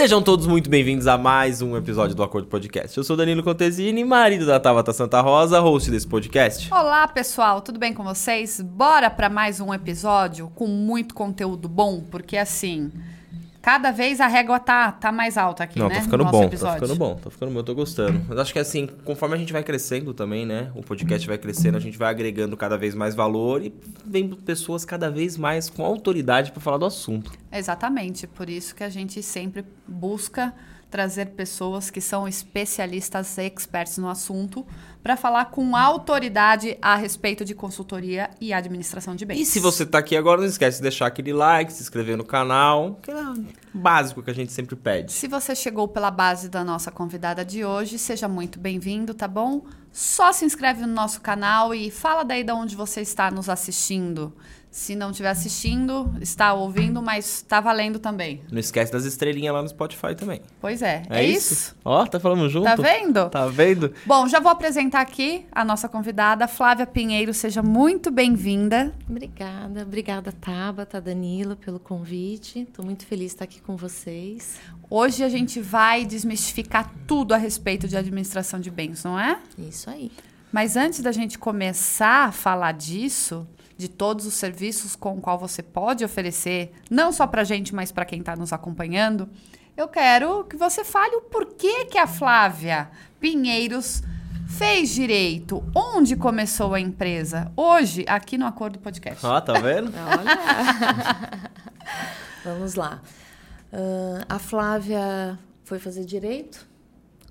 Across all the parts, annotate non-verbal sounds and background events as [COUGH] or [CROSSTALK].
Sejam todos muito bem-vindos a mais um episódio do Acordo Podcast. Eu sou Danilo Contesini, marido da Tabata Santa Rosa, host desse podcast. Olá, pessoal, tudo bem com vocês? Bora para mais um episódio com muito conteúdo bom, porque assim, Cada vez a régua tá, tá mais alta aqui, Não, né? tá ficando no bom, episódio. tá ficando bom, tá ficando bom, eu tô gostando. Mas acho que assim, conforme a gente vai crescendo também, né? O podcast vai crescendo, a gente vai agregando cada vem mais valor e vem pessoas cada vez mais com autoridade para falar do assunto. Exatamente, por isso que a gente sempre busca trazer pessoas que são especialistas e experts no assunto para falar com autoridade a respeito de consultoria e administração de bens. E se você tá aqui agora, não esquece de deixar aquele like, se inscrever no canal, que é básico que a gente sempre pede. Se você chegou pela base da nossa convidada de hoje, seja muito bem-vindo, tá bom? Só se inscreve no nosso canal e fala daí de onde você está nos assistindo. Se não estiver assistindo, está ouvindo, mas está valendo também. Não esquece das estrelinhas lá no Spotify também. Pois é, É, é, isso? isso? Ó, tá falando junto? Tá vendo? Tá vendo? Bom, já vou apresentar aqui a nossa convidada, Flávia Pinheiro. Seja muito bem-vinda. Obrigada, obrigada Tabata, Danilo pelo convite. Estou muito feliz de estar aqui com vocês. Hoje a gente vai desmistificar tudo a respeito de administração de bens, não é? Isso aí. Mas antes da gente começar a falar disso, de todos os serviços com o qual você pode oferecer, não só para gente, mas para quem está nos acompanhando, eu quero que você fale o porquê que a Flávia Pinheiros fez direito, onde começou a empresa, hoje aqui no Acordo Podcast. Ó, tá vendo? [LAUGHS] Olha! [LAUGHS] Vamos lá. Ah, a Flávia foi fazer direito,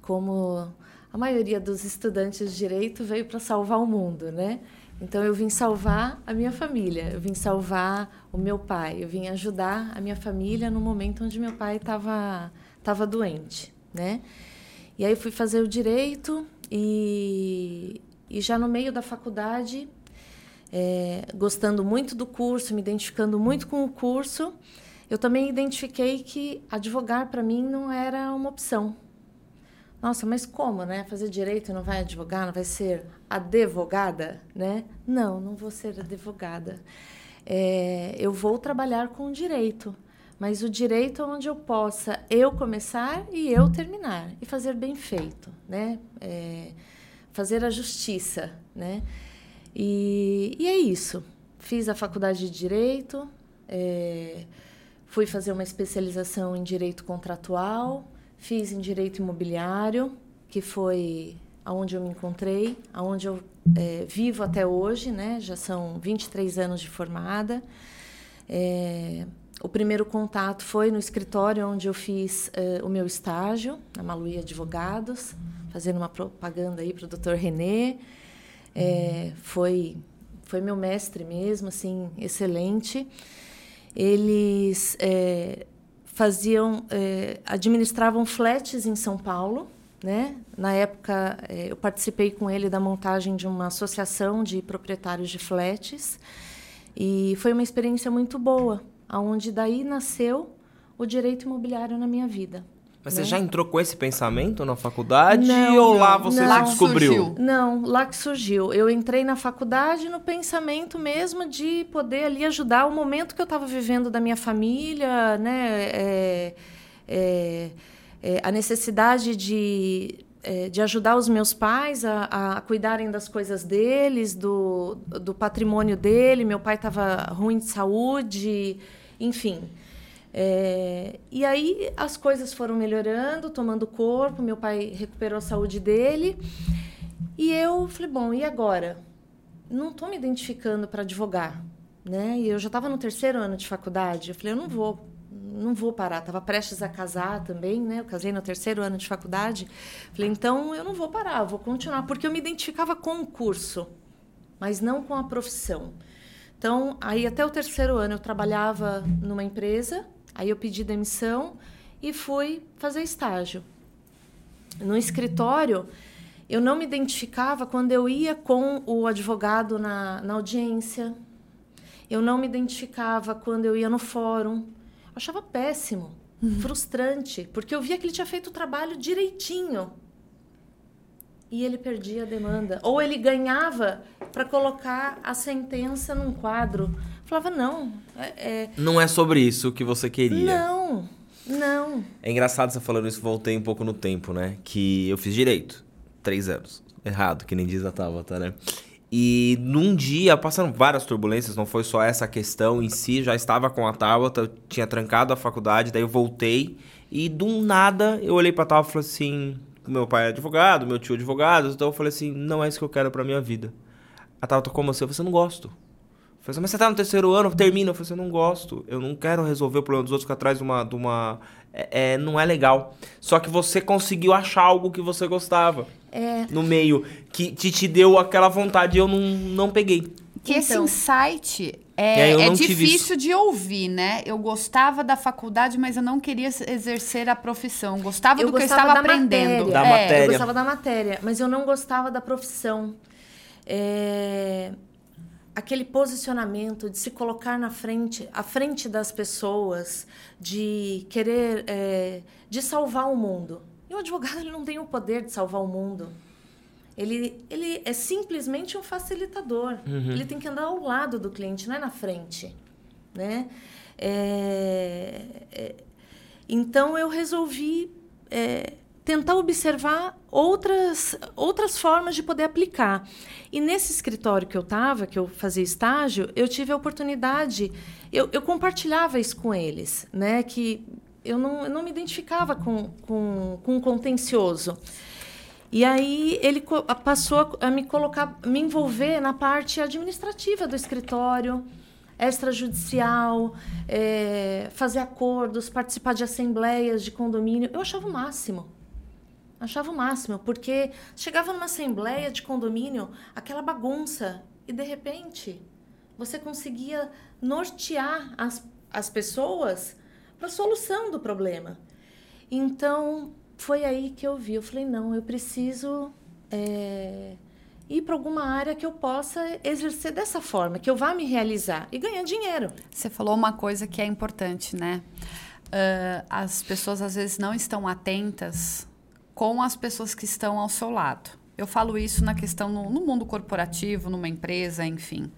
como a maioria dos estudantes de direito veio para salvar o mundo, né? Então eu vim salvar a minha família, eu vim salvar o meu pai, eu vim ajudar a minha família no momento onde meu pai estava tava doente, né? E aí fui fazer o direito e, e já no meio da faculdade, é, gostando muito do curso, me identificando muito com o curso, eu também identifiquei que advogar para mim não era uma opção. Nossa, mas como, né? Fazer direito não vai advogar, não vai ser advogada, né? Não, não vou ser advogada. É, eu vou trabalhar com direito, mas o direito é onde eu possa eu começar e eu terminar e fazer bem feito, né? É, fazer a justiça, né? E, e, é isso. Fiz a faculdade de direito, é, fui fazer uma especialização em direito contratual Fiz em direito imobiliário, que foi aonde eu me encontrei, aonde eu é, vivo até hoje, né? Já são 23 anos de formada. É, o primeiro contato foi no escritório onde eu fiz é, o meu estágio, na Maluí Advogados, fazendo uma propaganda aí para o Dr. Renê. foi foi meu mestre mesmo, assim, excelente. Eles faziam eh, administravam flats em São Paulo né? Na época eh, eu participei com ele da montagem de uma associação de proprietários de flats e foi uma experiência muito boa aonde daí nasceu o direito imobiliário na minha vida mas né? você já entrou com esse pensamento na faculdade não, ou lá você não. se descobriu? Surgiu. Não, lá que surgiu. Eu entrei na faculdade no pensamento mesmo de poder ali ajudar o momento que eu estava vivendo da minha família, né? É, é, é, a necessidade de de ajudar os meus pais a, a, cuidarem das coisas deles, do, do patrimônio dele. Meu pai estava ruim de saúde, enfim. É, e aí as coisas foram melhorando, tomando corpo, meu pai recuperou a saúde dele. E eu falei, bom, e agora? Não estou me identificando para advogar, né? E eu já estava no terceiro ano de faculdade. Eu falei, eu não vou, não vou parar. Estava prestes a casar também, né? Eu casei no terceiro ano de faculdade. Falei, então eu não vou parar, vou continuar, porque eu me identificava com o curso, mas não com a profissão. Então, aí até o terceiro ano eu trabalhava numa empresa Aí eu pedi demissão e fui fazer estágio. No escritório, eu não me identificava quando eu ia com o advogado na, na audiência. Eu não me identificava quando eu ia no fórum. Eu achava péssimo, uhum. frustrante, porque eu via que ele tinha feito o trabalho direitinho. E ele perdia a demanda. Ou ele ganhava para colocar a sentença num quadro. Eu falava, não. É, é... Não é sobre isso que você queria. Não, Não. É engraçado você falando isso, voltei um pouco no tempo, né? Que eu fiz direito. Três anos. Errado, que nem diz a Tabata, né? E num dia, passando várias turbulências, não foi só essa questão em si, já estava com a Tabata, eu tinha trancado a faculdade, daí eu voltei e do nada eu olhei pra Tabata e falei assim: meu pai é advogado, meu tio é advogado, então eu falei assim: não é isso que eu quero pra minha vida. A Tabata, como assim? Eu falei assim: não gosto. Falei assim, mas você tá no terceiro ano, termina. Eu falei assim, eu não gosto. Eu não quero resolver o problema dos outros ficar atrás de uma. De uma é, é, não é legal. Só que você conseguiu achar algo que você gostava. É. No meio. Que te, te deu aquela vontade e eu não, não peguei. Que esse Então. insight É, é, é difícil de ouvir, né? Eu gostava da faculdade, mas eu não queria exercer a profissão. Gostava Eu do que eu gostava estava da aprendendo. matéria. Da É, matéria. Eu gostava da matéria, mas eu não gostava da profissão. É, Aquele posicionamento de se colocar na frente, à frente das pessoas, de querer, é, de salvar o mundo. E o advogado ele não tem o poder de salvar o mundo. Ele, ele é simplesmente um facilitador. Ele tem que andar ao lado do cliente, não é na frente. Né? É, é, então eu resolvi é, tentar observar outras, outras formas de poder aplicar. E nesse escritório que eu estava, que eu fazia estágio, eu tive a oportunidade, eu, eu compartilhava isso com eles, né? Que eu não, eu não me identificava com, com, com contencioso. E aí ele passou a me colocar, me envolver na parte administrativa do escritório, extrajudicial, é, fazer acordos, participar de assembleias de condomínio. Eu achava o máximo. Achava o máximo, porque chegava numa assembleia de condomínio, aquela bagunça, e de repente você conseguia nortear as, as pessoas para a solução do problema. Então, foi aí que eu vi. Eu falei, não, eu preciso é, ir para alguma área que eu possa exercer dessa forma, que eu vá me realizar e ganhar dinheiro. Você falou uma coisa que é importante, né? Ah, as pessoas às vezes não estão atentas com as pessoas que estão ao seu lado. Eu falo isso na questão no, no mundo corporativo, numa empresa, enfim.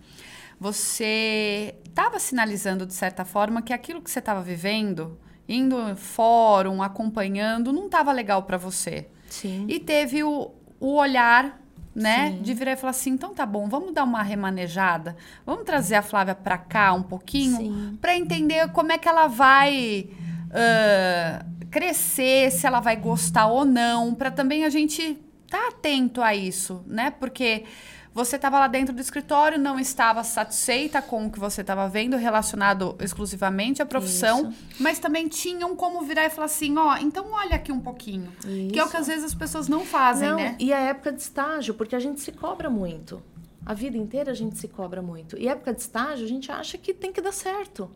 Você estava sinalizando de certa forma que aquilo que você estava vivendo, indo em fórum, acompanhando, não estava legal para você. Sim. E teve o, o olhar, né? Sim. De virar e falar assim: então tá bom, vamos dar uma remanejada, vamos trazer a Flávia pra cá um pouquinho, pra entender como é que ela vai ah, crescer, se ela vai gostar ou não, pra também a gente tá atento a isso, né? Porque. Você estava lá dentro do escritório, não estava satisfeita com o que você estava vendo relacionado exclusivamente à profissão, mas também tinham como virar e falar assim, ó, então olha aqui um pouquinho. Que é o que Isso. às vezes as pessoas não fazem, Não, né? E a época de estágio, porque a gente se cobra muito. A vida inteira a gente se cobra muito. E época de estágio, a gente acha que tem que dar certo.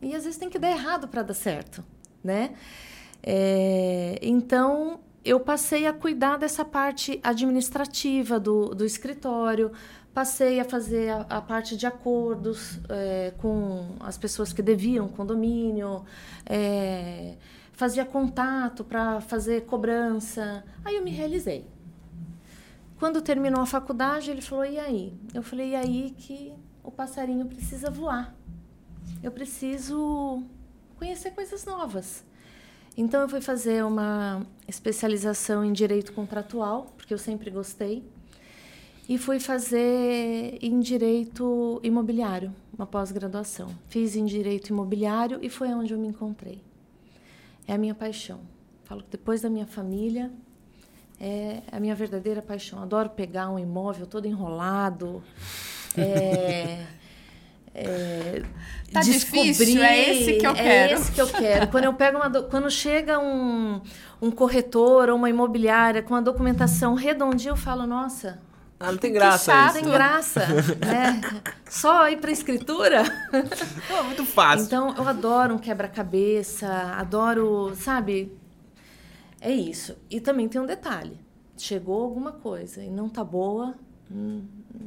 E às vezes tem que dar errado para dar certo, né? É, então, eu passei a cuidar dessa parte administrativa do, do escritório, passei a fazer a, a parte de acordos é, com as pessoas que deviam condomínio, é, fazia contato para fazer cobrança. Aí eu me realizei. Quando terminou a faculdade, ele falou: e aí? Eu falei: e aí que o passarinho precisa voar. Eu preciso conhecer coisas novas. Então, eu fui fazer uma especialização em direito contratual, porque eu sempre gostei, e fui fazer em direito imobiliário, uma pós-graduação. Fiz em direito imobiliário e foi onde eu me encontrei. É a minha paixão. Falo que depois da minha família, é a minha verdadeira paixão. Adoro pegar um imóvel todo enrolado. [LAUGHS] É, é, Tá descobrir- difícil, é esse que eu quero. É esse que eu quero. Quando eu pego uma, do- quando chega um, um corretor ou uma imobiliária com a documentação redondinha, eu falo, nossa, Ah, não tem Que graça chato. isso. tem graça, né? [LAUGHS] Só ir para escritura. Não, é muito fácil. Então, eu adoro um quebra-cabeça, adoro, sabe? É isso. E também tem um detalhe. Chegou alguma coisa e não tá boa, hum,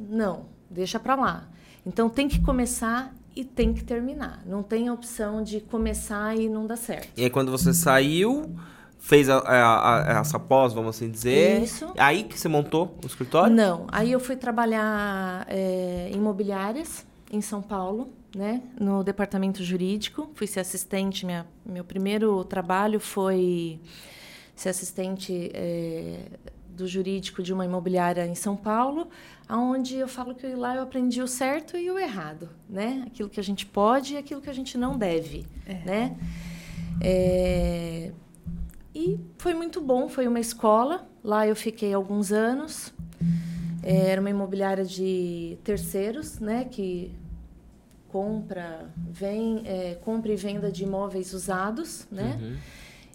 não, deixa para lá. Então, tem que começar e tem que terminar. Não tem a opção de começar e não dar certo. E aí quando você saiu, fez a, a- a- essa pós, vamos assim dizer. Isso. Aí que você montou o escritório? Não. Aí eu fui trabalhar é, em imobiliárias em São Paulo. né, no departamento jurídico. Fui ser assistente. Minha, meu primeiro trabalho foi ser assistente é, do jurídico de uma imobiliária em São Paulo, aonde eu falo que lá eu aprendi o certo e o errado, né? Aquilo que a gente pode e aquilo que a gente não deve, é. né? É, e foi muito bom, foi uma escola. Lá eu fiquei alguns anos. É, era uma imobiliária de terceiros, né? Que compra, vem, é, compra e venda de imóveis usados, né? Uhum.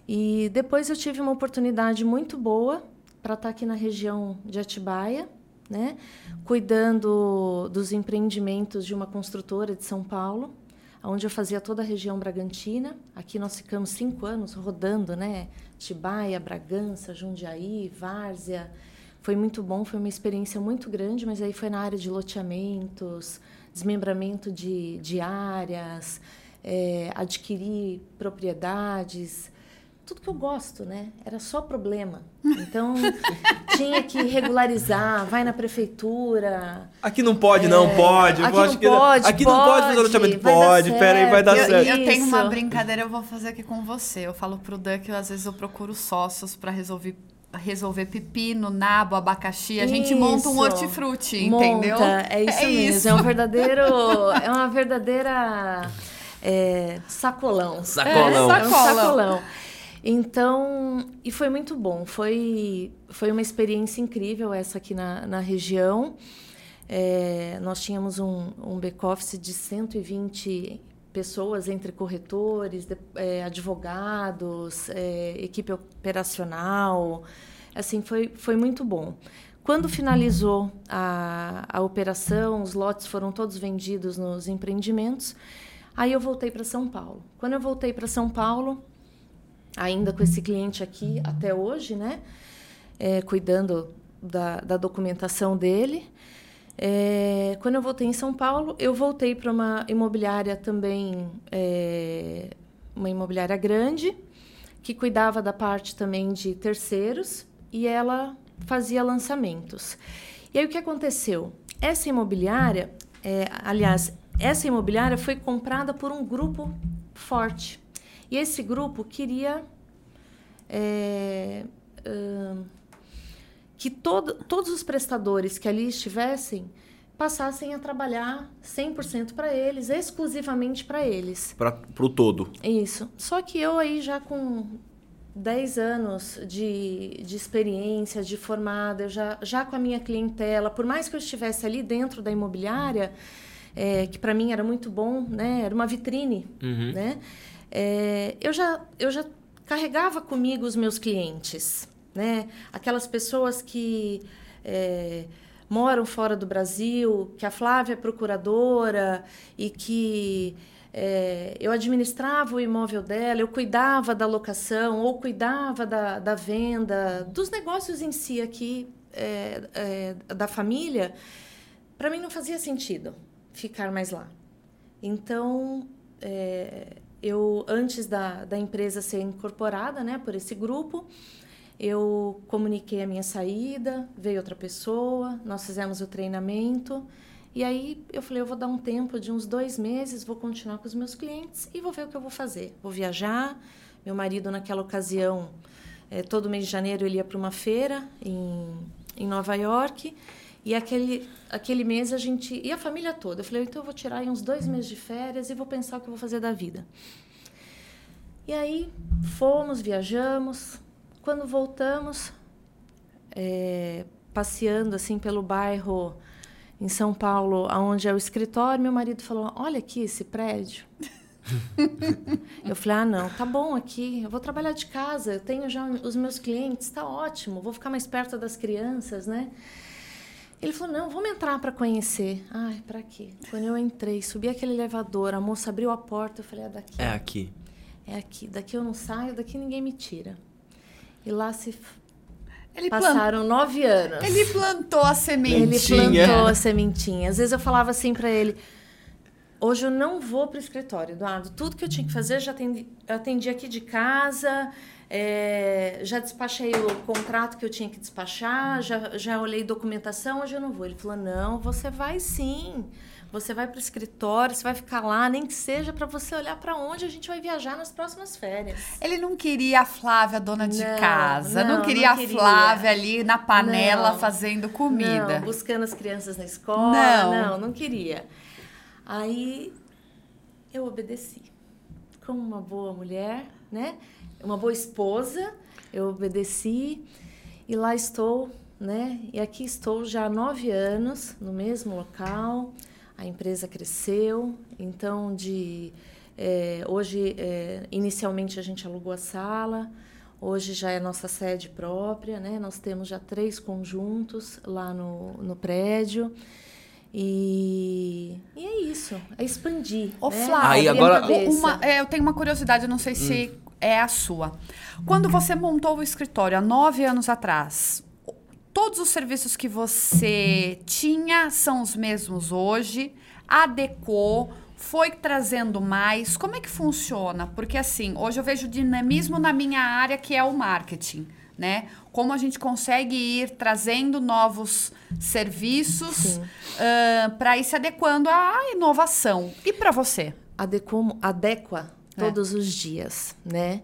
E depois eu tive uma oportunidade muito boa para estar tá aqui na região de Atibaia, né? Cuidando dos empreendimentos de uma construtora de São Paulo, onde eu fazia toda a região Bragantina. Aqui nós ficamos cinco anos rodando, né? Atibaia, Bragança, Jundiaí, Várzea. Foi muito bom, foi uma experiência muito grande, mas aí foi na área de loteamentos, desmembramento de, de áreas, é, adquirir propriedades, tudo que eu gosto, né? Era só problema. Então, [LAUGHS] tinha que regularizar, vai na prefeitura. Aqui não pode, é, não, pode. Aqui não que, pode, Aqui pode, não pode fazer loteamento. Pode, pera aí, vai dar eu, certo. Eu tenho uma brincadeira, eu vou fazer aqui com você. Eu falo pro Dan que às vezes eu procuro sócios para resolver resolver pepino, nabo, abacaxi, a isso. gente monta um hortifruti, monta, entendeu? É isso é mesmo. Isso. É um verdadeiro. [LAUGHS] é uma verdadeira. É, sacolão. Sacolão. É, é um sacolão. Então, e foi muito bom. Foi, foi uma experiência incrível essa aqui na, na região. É, nós tínhamos um, um back-office de 120 pessoas entre corretores, de, é, advogados, é, equipe operacional. Assim, foi, foi muito bom. Quando finalizou a, a operação, os lotes foram todos vendidos nos empreendimentos, aí eu voltei para São Paulo. Quando eu voltei para São Paulo, ainda com esse cliente aqui até hoje, né? É, cuidando da, da, documentação dele. É, quando eu voltei em São Paulo, eu voltei para uma imobiliária também, é, uma imobiliária grande, que cuidava da parte também de terceiros e ela fazia lançamentos. E aí o que aconteceu? Essa imobiliária, é, aliás, essa imobiliária foi comprada por um grupo forte e esse grupo queria é, uh, que todo, todos os prestadores que ali estivessem passassem a trabalhar 100% para eles, exclusivamente para eles. Para o todo. Isso. Só que eu aí já com 10 anos de, de experiência, de formada, já, já com a minha clientela, por mais que eu estivesse ali dentro da imobiliária, é, que para mim era muito bom, né? Era uma vitrine, uhum. né? É, eu, já, eu já carregava comigo os meus clientes, né? Aquelas pessoas que é, moram fora do Brasil, que a Flávia é procuradora e que é, eu administrava o imóvel dela, eu cuidava da locação ou cuidava da, da venda, dos negócios em si aqui é, é da família, para mim não fazia sentido ficar mais lá. Então, é, eu antes da, da empresa ser incorporada né, por esse grupo, eu comuniquei a minha saída, veio outra pessoa, nós fizemos o treinamento. E aí eu falei, eu vou dar um tempo de uns dois meses, vou continuar com os meus clientes e vou ver o que eu vou fazer. Vou viajar. Meu marido, naquela ocasião, é, todo mês de janeiro, ele ia para uma feira em, em Nova York. E aquele, aquele mês a gente. E a família toda. Eu falei, então eu vou tirar uns dois meses de férias e vou pensar o que eu vou fazer da vida. E aí fomos, viajamos. Quando voltamos, é, passeando assim pelo bairro em São Paulo, aonde é o escritório, meu marido falou: Olha aqui esse prédio. [LAUGHS] eu falei: Ah, não, tá bom aqui. Eu vou trabalhar de casa. Eu tenho já os meus clientes, tá ótimo. Vou ficar mais perto das crianças, né? Ele falou: não, vamos entrar para conhecer. Ai, para quê? Quando eu entrei, subi aquele elevador, a moça abriu a porta, eu falei: é daqui. É aqui. É aqui. Daqui eu não saio, daqui ninguém me tira. E lá se. Ele Passaram plant... nove anos. Ele plantou a sementinha. Ele plantou a sementinha. Às vezes eu falava assim para ele: Hoje eu não vou para o escritório, Eduardo. Tudo que eu tinha que fazer, eu já atendi, atendi aqui de casa, é, já despachei o contrato que eu tinha que despachar, já, já olhei documentação, hoje eu não vou. Ele falou: não, você vai sim. Você vai para o escritório, você vai ficar lá, nem que seja para você olhar para onde a gente vai viajar nas próximas férias. Ele não queria a Flávia dona de não, casa, não, não, queria não, queria a Flávia ali na panela fazendo comida. Buscando as crianças na escola. Não, não, não queria. Aí eu obedeci. Como uma boa mulher, né? Uma boa esposa, eu obedeci e lá estou, né? E aqui estou já há nove anos no mesmo local. A empresa cresceu, então de é, hoje é, inicialmente a gente alugou a sala. Hoje já é nossa sede própria, né? Nós temos já três conjuntos lá no, no prédio. E, e é isso, é expandir. Ô, né? Flávia, Aí, agora... Uma, é, eu tenho uma curiosidade, eu não sei se hum. É a sua. Quando você montou o escritório há nove anos atrás, todos os serviços que você tinha são os mesmos hoje? Adequou? Foi trazendo mais? Como é que funciona? Porque assim, hoje eu vejo dinamismo na minha área que é o marketing né? Como a gente consegue ir trazendo novos serviços uh, para ir se adequando à inovação. E para você? Adequo, adequa é. todos os dias, né?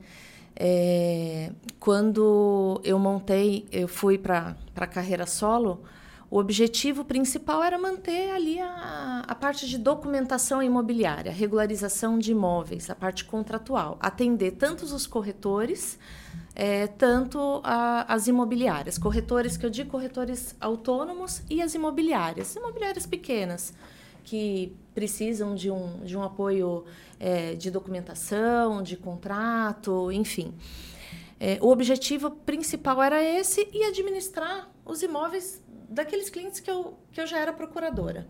É, quando eu montei, eu fui para a carreira solo, o objetivo principal era manter ali a, a parte de documentação imobiliária, regularização de imóveis, a parte contratual, atender tanto os corretores é, tanto a, as imobiliárias, corretores que eu digo corretores autônomos e as imobiliárias, imobiliárias pequenas que precisam de um, de um apoio é, de documentação, de contrato, enfim. É, o objetivo principal era esse e administrar os imóveis daqueles clientes que eu, que eu já era procuradora.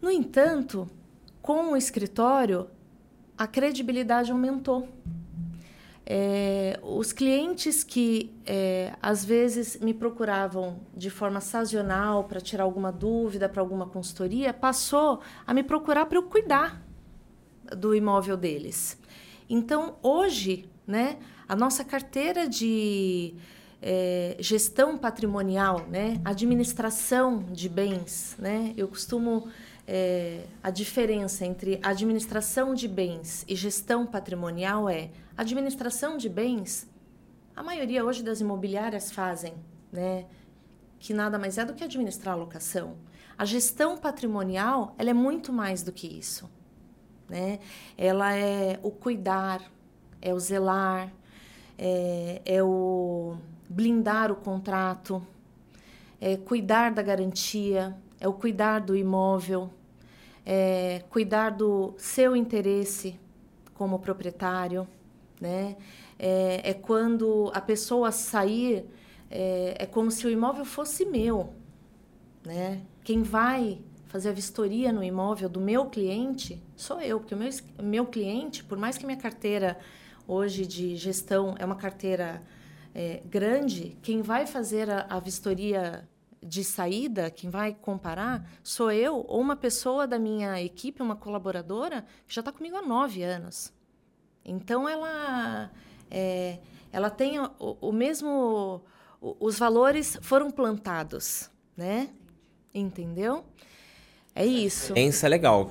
No entanto, com o escritório, a credibilidade aumentou é, os clientes que é, às vezes me procuravam de forma sazonal para tirar alguma dúvida para alguma consultoria, passou a me procurar para eu cuidar do imóvel deles. Então, hoje, né, a nossa carteira de é, gestão patrimonial, né, administração de bens, né, eu costumo é, a diferença entre administração de bens e gestão patrimonial é administração de bens. A maioria hoje das imobiliárias fazem, né? Que nada mais é do que administrar a locação. A gestão patrimonial, ela é muito mais do que isso, né? Ela é o cuidar, é o zelar, é, é o blindar o contrato, é cuidar da garantia, é o cuidar do imóvel, é, cuidar do seu interesse como proprietário, né? É, é quando a pessoa sair, é, é, como se o imóvel fosse meu, né? Quem vai fazer a vistoria no imóvel do meu cliente sou eu, porque o meu, meu cliente, por mais que minha carteira hoje de gestão é uma carteira é, grande, quem vai fazer a, a vistoria de saída, quem vai comparar, sou eu ou uma pessoa da minha equipe, uma colaboradora, que já está comigo há nove anos. Então, ela, é, ela tem o, o mesmo... os valores foram plantados, né? Entendeu? É isso. Isso é legal.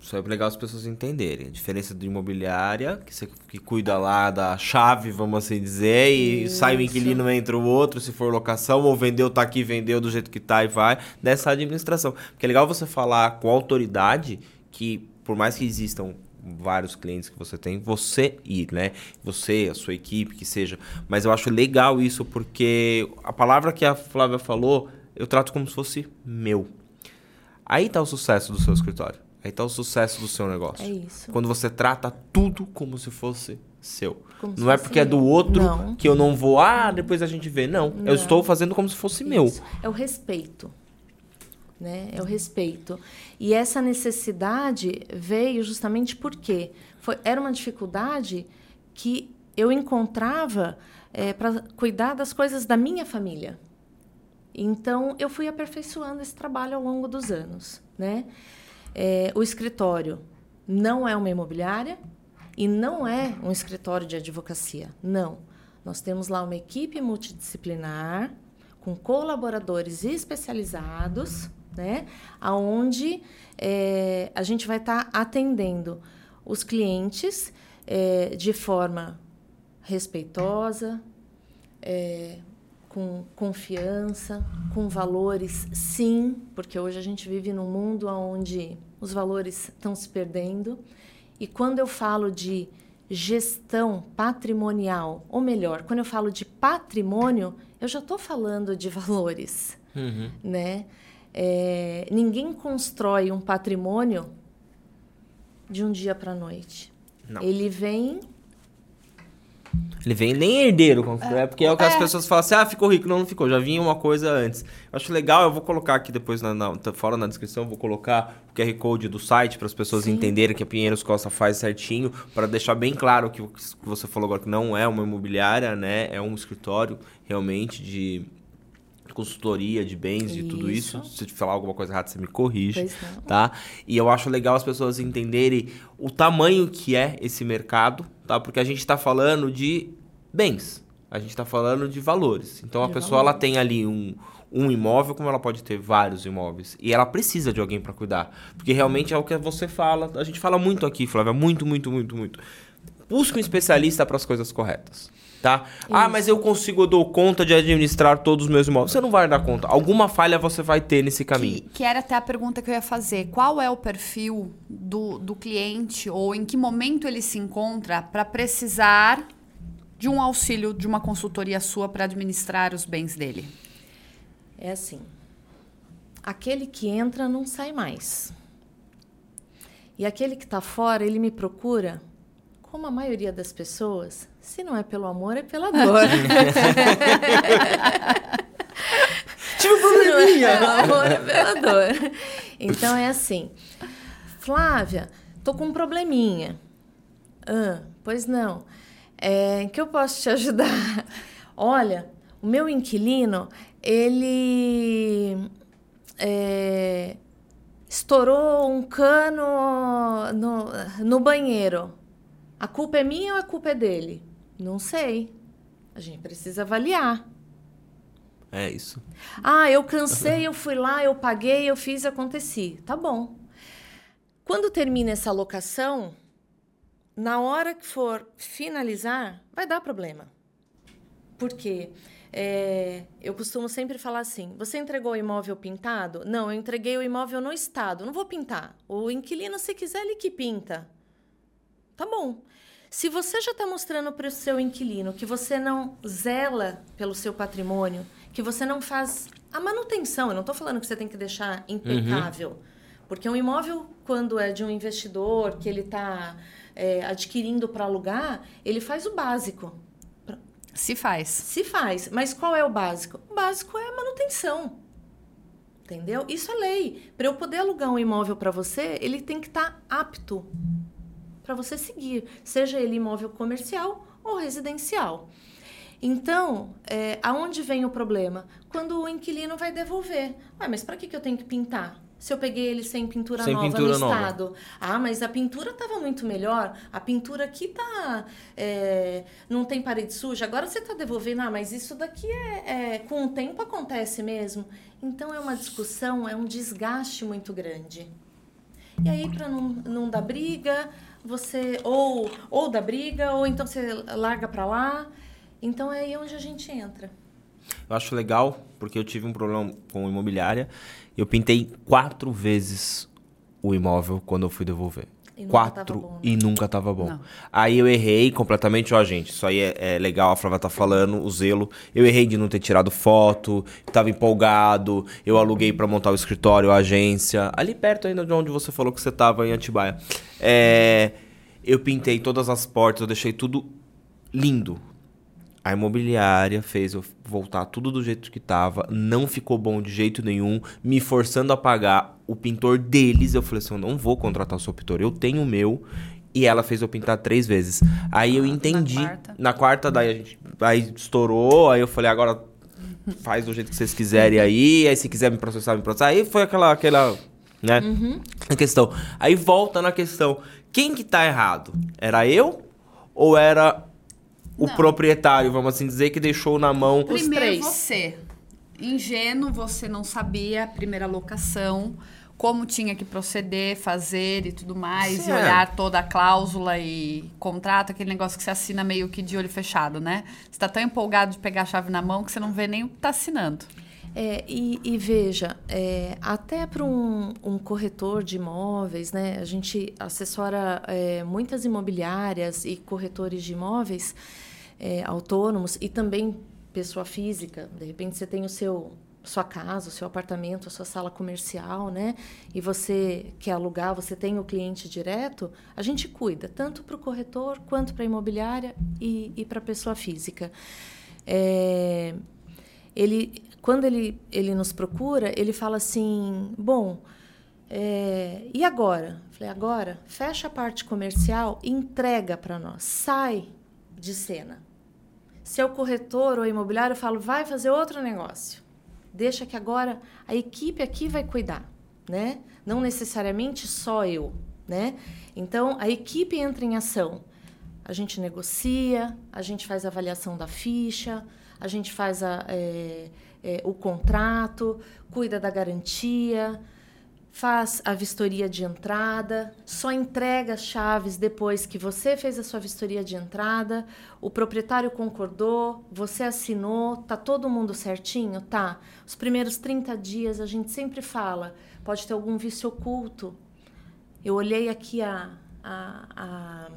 Isso é legal as pessoas entenderem. A diferença do imobiliária, que você que cuida lá da chave, vamos assim dizer, e isso. sai o inquilino, entra o outro, se for locação, ou vendeu, tá aqui, vendeu do jeito que tá e vai, dessa administração. Porque é legal você falar com autoridade que, por mais que existam vários clientes que você tem, você ir, né? Você, a sua equipe, que seja. Mas eu acho legal isso porque a palavra que a Flávia falou, eu trato como se fosse meu. Aí está o sucesso do seu escritório. Aí está o sucesso do seu negócio. É isso. Quando você trata tudo como se fosse seu. Como não é porque é do outro não. que eu não vou, ah, depois a gente vê. Não, não. eu estou fazendo como se fosse isso. meu. É o respeito. Né? É o respeito. E essa necessidade veio justamente porque foi, era uma dificuldade que eu encontrava é, para cuidar das coisas da minha família. Então, eu fui aperfeiçoando esse trabalho ao longo dos anos, né? É, o escritório não é uma imobiliária e não é um escritório de advocacia. Não. Nós temos lá uma equipe multidisciplinar com colaboradores especializados, né? Aonde é, a gente vai estar tá atendendo os clientes é, de forma respeitosa, é, com confiança, com valores, sim, porque hoje a gente vive num mundo onde os valores estão se perdendo. E quando eu falo de gestão patrimonial, ou melhor, quando eu falo de patrimônio, eu já estou falando de [LAUGHS] valores, uhum. né? É, ninguém constrói um patrimônio de um dia para a noite. Não. Ele vem ele vem nem herdeiro, é, porque é o que é. as pessoas falam assim, ah, ficou rico. Não, não ficou, já vinha uma coisa antes. Eu acho legal, eu vou colocar aqui depois, na, na, fora na descrição, vou colocar o QR Code do site para as pessoas Sim. entenderem que a Pinheiros Costa faz certinho, para deixar bem claro que o que você falou agora, que não é uma imobiliária, né? É um escritório realmente de consultoria de bens, de tudo isso. Se eu falar alguma coisa errada, você me corrige, tá? E eu acho legal as pessoas entenderem o tamanho que é esse mercado, tá? Porque a gente está falando de bens, a gente está falando de valores. Então, de a pessoa ela tem ali um, um imóvel, como ela pode ter vários imóveis. E ela precisa de alguém para cuidar. Porque realmente é o que você fala. A gente fala muito aqui, Flávia, muito, muito, muito, muito. Busca um especialista para as coisas corretas tá? Isso. Ah, mas eu consigo, eu dou conta de administrar todos os meus imóveis. Você não vai dar conta. Alguma falha você vai ter nesse caminho. Que, que era até a pergunta que eu ia fazer. Qual é o perfil do, do cliente ou em que momento ele se encontra para precisar de um auxílio, de uma consultoria sua para administrar os bens dele? É assim. Aquele que entra não sai mais. E aquele que está fora, ele me procura como a maioria das pessoas, se não é pelo amor, é pela dor. Tive um probleminha. É pelo amor, é pela dor. Então é assim. Flávia, tô com um probleminha. Ah, pois não. É, que eu posso te ajudar? Olha, o meu inquilino, ele é, estourou um cano no, no banheiro. A culpa é minha ou a culpa é dele? Não sei. A gente precisa avaliar. É isso. Ah, eu cansei, eu fui lá, eu paguei, eu fiz, aconteci. Tá bom. Quando termina essa locação, na hora que for finalizar, vai dar problema. Por quê? É, eu costumo sempre falar assim: você entregou o imóvel pintado? Não, eu entreguei o imóvel no estado. Não vou pintar. O inquilino, se quiser, ele que pinta. Tá bom. Se você já está mostrando para o seu inquilino que você não zela pelo seu patrimônio, que você não faz a manutenção, eu não estou falando que você tem que deixar impecável. Uhum. Porque um imóvel, quando é de um investidor, que ele está é, adquirindo para alugar, ele faz o básico. Se faz. Se faz. Mas qual é o básico? O básico é a manutenção. Entendeu? Isso é lei. Para eu poder alugar um imóvel para você, ele tem que estar tá apto para você seguir, seja ele imóvel comercial ou residencial. Então, é, aonde vem o problema? Quando o inquilino vai devolver. Ah, mas para que, que eu tenho que pintar? Se eu peguei ele sem pintura sem nova pintura no nova. estado. Ah, mas a pintura estava muito melhor. A pintura aqui tá. É, não tem parede suja. Agora você está devolvendo. Ah, mas isso daqui é, é, Com o tempo acontece mesmo. Então é uma discussão, é um desgaste muito grande. E aí, para não, não dar briga, você ou, ou dá briga, ou então você larga para lá. Então é aí onde a gente entra. Eu acho legal, porque eu tive um problema com imobiliária. Eu pintei quatro vezes o imóvel quando eu fui devolver. E quatro bom, né? e nunca tava bom. Não. Aí eu errei completamente, ó, gente. Isso aí é, é, legal, a Flávia tá falando, o zelo. Eu errei de não ter tirado foto, tava empolgado, eu aluguei para montar o escritório, a agência. Ali perto ainda de onde você falou que você tava, em Atibaia. É, eu pintei todas as portas, eu deixei tudo lindo. A imobiliária fez eu voltar tudo do jeito que tava, não ficou bom de jeito nenhum, me forçando a pagar o pintor deles. Eu falei assim: eu não vou contratar o seu pintor, eu tenho o meu. E ela fez eu pintar três vezes. Aí eu entendi. Na quarta, na quarta daí a gente aí estourou, aí eu falei: agora faz do jeito que vocês quiserem aí. Aí se quiser me processar, me processar. Aí foi aquela. aquela né? A questão. Aí volta na questão, quem que tá errado? Era eu ou era o Não. proprietário, vamos assim dizer, que deixou na mão Primeiro três. você. Ingênuo, você não sabia a primeira locação, como tinha que proceder, fazer e tudo mais, Sim, e é. olhar toda a cláusula e contrato, aquele negócio que você assina meio que de olho fechado, né? Você tá tão empolgado de pegar a chave na mão que você não vê nem o que tá assinando. É, e, e veja, é, até para um, um corretor de imóveis, né, a gente assessora é, muitas imobiliárias e corretores de imóveis é, autônomos e também pessoa física. De repente você tem o seu sua casa, o seu apartamento, a sua sala comercial, né? E você quer alugar, você tem o cliente direto, a gente cuida tanto para o corretor quanto para a imobiliária e, e para a pessoa física. É, ele quando ele, ele nos procura, ele fala assim: bom, é, e agora? Falei: agora, fecha a parte comercial e entrega para nós, sai de cena. Se é o corretor ou imobiliário, eu falo: vai fazer outro negócio. Deixa que agora a equipe aqui vai cuidar, né? Não necessariamente só eu, né? Então a equipe entra em ação. A gente negocia, a gente faz a avaliação da ficha, a gente faz a, é, é, o contrato, cuida da garantia, faz a vistoria de entrada, só entrega as chaves depois que você fez a sua vistoria de entrada, o proprietário concordou, você assinou, tá todo mundo certinho? Tá. Os primeiros 30 dias a gente sempre fala, pode ter algum vício oculto. Eu olhei aqui a, a, a,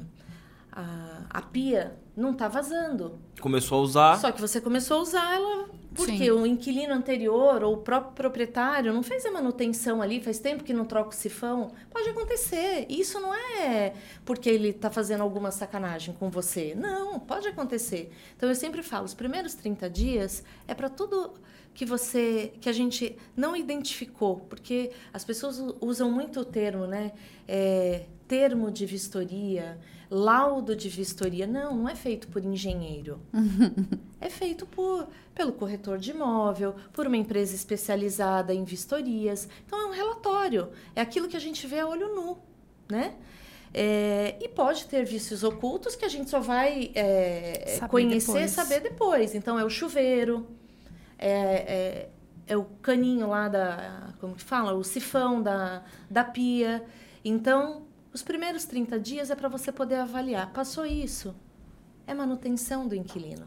a, a pia, não tá vazando. Começou a usar. Só que você começou a usar ela porque Sim. o inquilino anterior ou o próprio proprietário não fez a manutenção ali, faz tempo que não troca o sifão. Pode acontecer. Isso não é porque ele está fazendo alguma sacanagem com você. Não, pode acontecer. Então eu sempre falo, os primeiros 30 dias é para tudo que você que a gente não identificou, porque as pessoas usam muito o termo, né? É, termo de vistoria, laudo de vistoria. Não, não é feito por engenheiro. [LAUGHS] É feito por, pelo corretor de imóvel, por uma empresa especializada em vistorias. Então, é um relatório. É aquilo que a gente vê a olho nu, né? É, e pode ter vícios ocultos que a gente só vai é, Saber conhecer depois. saber depois. Então, é o chuveiro, é, é, é o caninho lá da... Como que fala? O sifão da, da pia. Então, os primeiros 30 dias é para você poder avaliar. Passou isso, é manutenção do inquilino.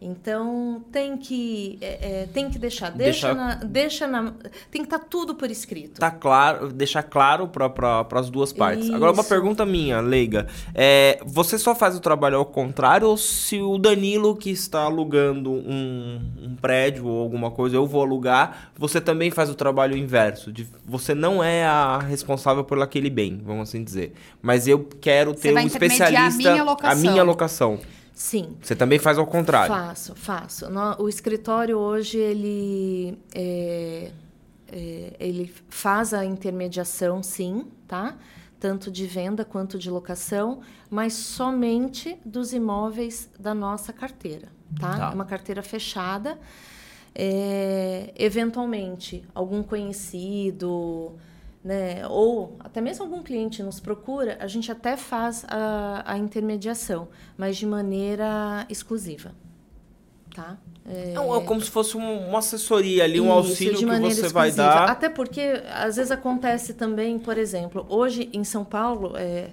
Então tem que é, é, tem que deixar, deixa, Deixar- na, deixa na, tem que estar tudo por escrito. Tá claro, deixar claro para as duas partes. Agora, uma Isso. pergunta minha, leiga. É, você só faz o trabalho ao contrário ou se o Danilo que está alugando um, um prédio ou alguma coisa, eu vou alugar, você também faz o trabalho inverso? De, você não é a responsável por aquele bem, vamos assim dizer. Mas eu quero Você ter vai um intermediar a especialista. minha locação. a minha locação. Sim. Você também faz ao contrário. Faço, faço. No- o escritório hoje ele é, é, ele faz a intermediação, sim, tá? Tanto de venda quanto de locação, mas somente dos imóveis da nossa carteira, tá? Tá. É uma carteira fechada. É, eventualmente, algum conhecido, né, ou até mesmo algum cliente nos procura, a gente até faz a, a intermediação, mas de maneira exclusiva, tá? É, É como se fosse um- uma assessoria ali, um isso, auxílio que você vai exclusiva. dar. Até porque, às vezes, acontece também, por exemplo, hoje em São Paulo, é,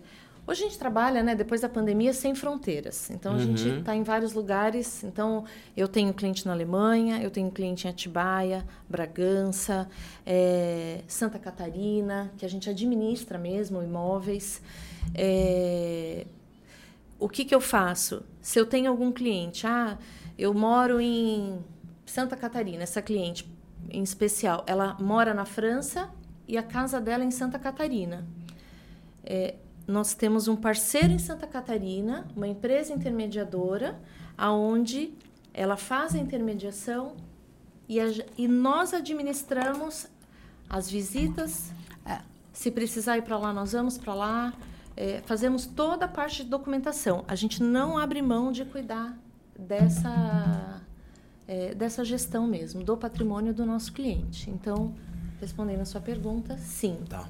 hoje a gente trabalha, né, depois da pandemia, sem fronteiras. Então, a gente Uhum. está em vários lugares. Então, eu tenho cliente na Alemanha, eu tenho cliente em Atibaia, Bragança, é, Santa Catarina, que a gente administra mesmo imóveis. É, o que, que eu faço? Se eu tenho algum cliente, ah, eu moro em Santa Catarina, essa cliente em especial, ela mora na França e a casa dela é em Santa Catarina. É, nós temos um parceiro em Santa Catarina, uma empresa intermediadora, aonde ela faz a intermediação e, a, e nós administramos as visitas. É. Se precisar ir para lá, nós vamos para lá. É, fazemos toda a parte de documentação. A gente não abre mão de cuidar dessa, é, dessa gestão mesmo, do patrimônio do nosso cliente. Então, respondendo a sua pergunta, sim. Tá.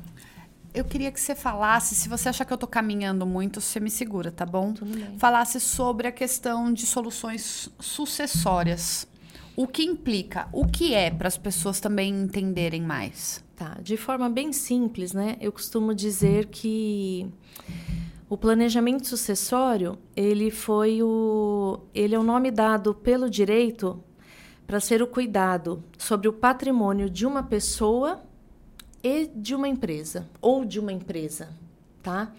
Eu queria que você falasse, se você achar que eu tô caminhando muito, você me segura, tá bom? Tudo bem. Falasse sobre a questão de soluções sucessórias. O que implica? O que é para as pessoas também entenderem mais? Tá, de forma bem simples, né? Eu costumo dizer que o planejamento sucessório, ele foi o ele é o nome dado pelo direito para ser o cuidado sobre o patrimônio de uma pessoa e de uma empresa ou de uma empresa, tá?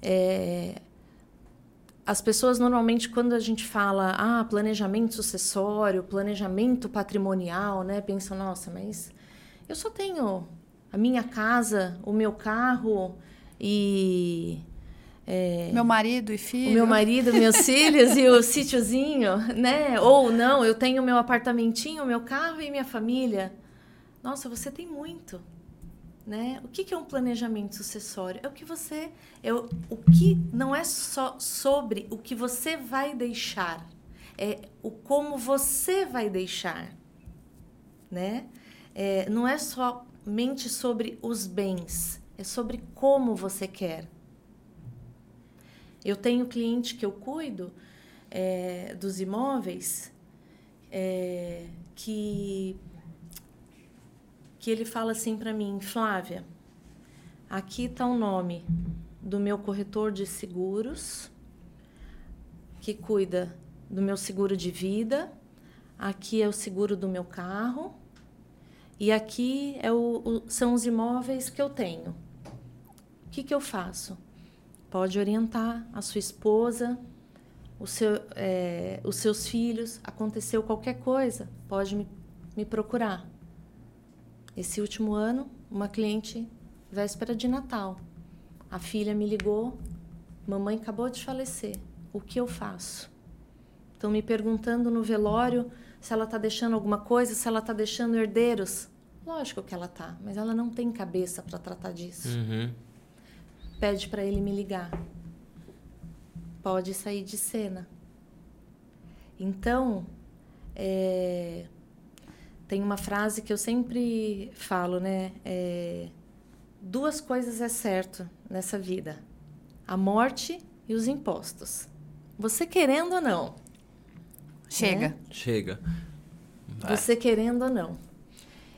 É, as pessoas normalmente quando a gente fala ah planejamento sucessório, planejamento patrimonial, né, pensam nossa, mas eu só tenho a minha casa, o meu carro e é, Meu marido e filho. o meu marido, meus [LAUGHS] filhos e o sítiozinho, né? Ou não, eu tenho meu apartamentinho, meu carro e minha família. Nossa, você tem muito, né? O que que é um planejamento sucessório? É o que você, é o, o que não é só sobre o que você vai deixar, é o como você vai deixar, né? É, não é somente sobre os bens, é sobre como você quer. Eu tenho cliente que eu cuido é, dos imóveis é, que que ele fala assim para mim, Flávia, aqui está o nome do meu corretor de seguros que cuida do meu seguro de vida, aqui é o seguro do meu carro e aqui é o, o, são os imóveis que eu tenho. O que, que eu faço? Pode orientar a sua esposa, seu, é, os seus filhos. Aconteceu qualquer coisa, pode me, me procurar. Esse último ano, uma cliente, véspera de Natal, a filha me ligou: Mamãe acabou de falecer, o que eu faço? Estão me perguntando no velório se ela está deixando alguma coisa, se ela está deixando herdeiros. Lógico que ela tá, mas ela não tem cabeça para tratar disso. Uhum. Pede para ele me ligar. Pode sair de cena. Então, é, tem uma frase que eu sempre falo, né? É, duas coisas é certo nessa vida: a morte e os impostos. Você querendo ou não. Chega. né? Chega. Vai. Você querendo ou não.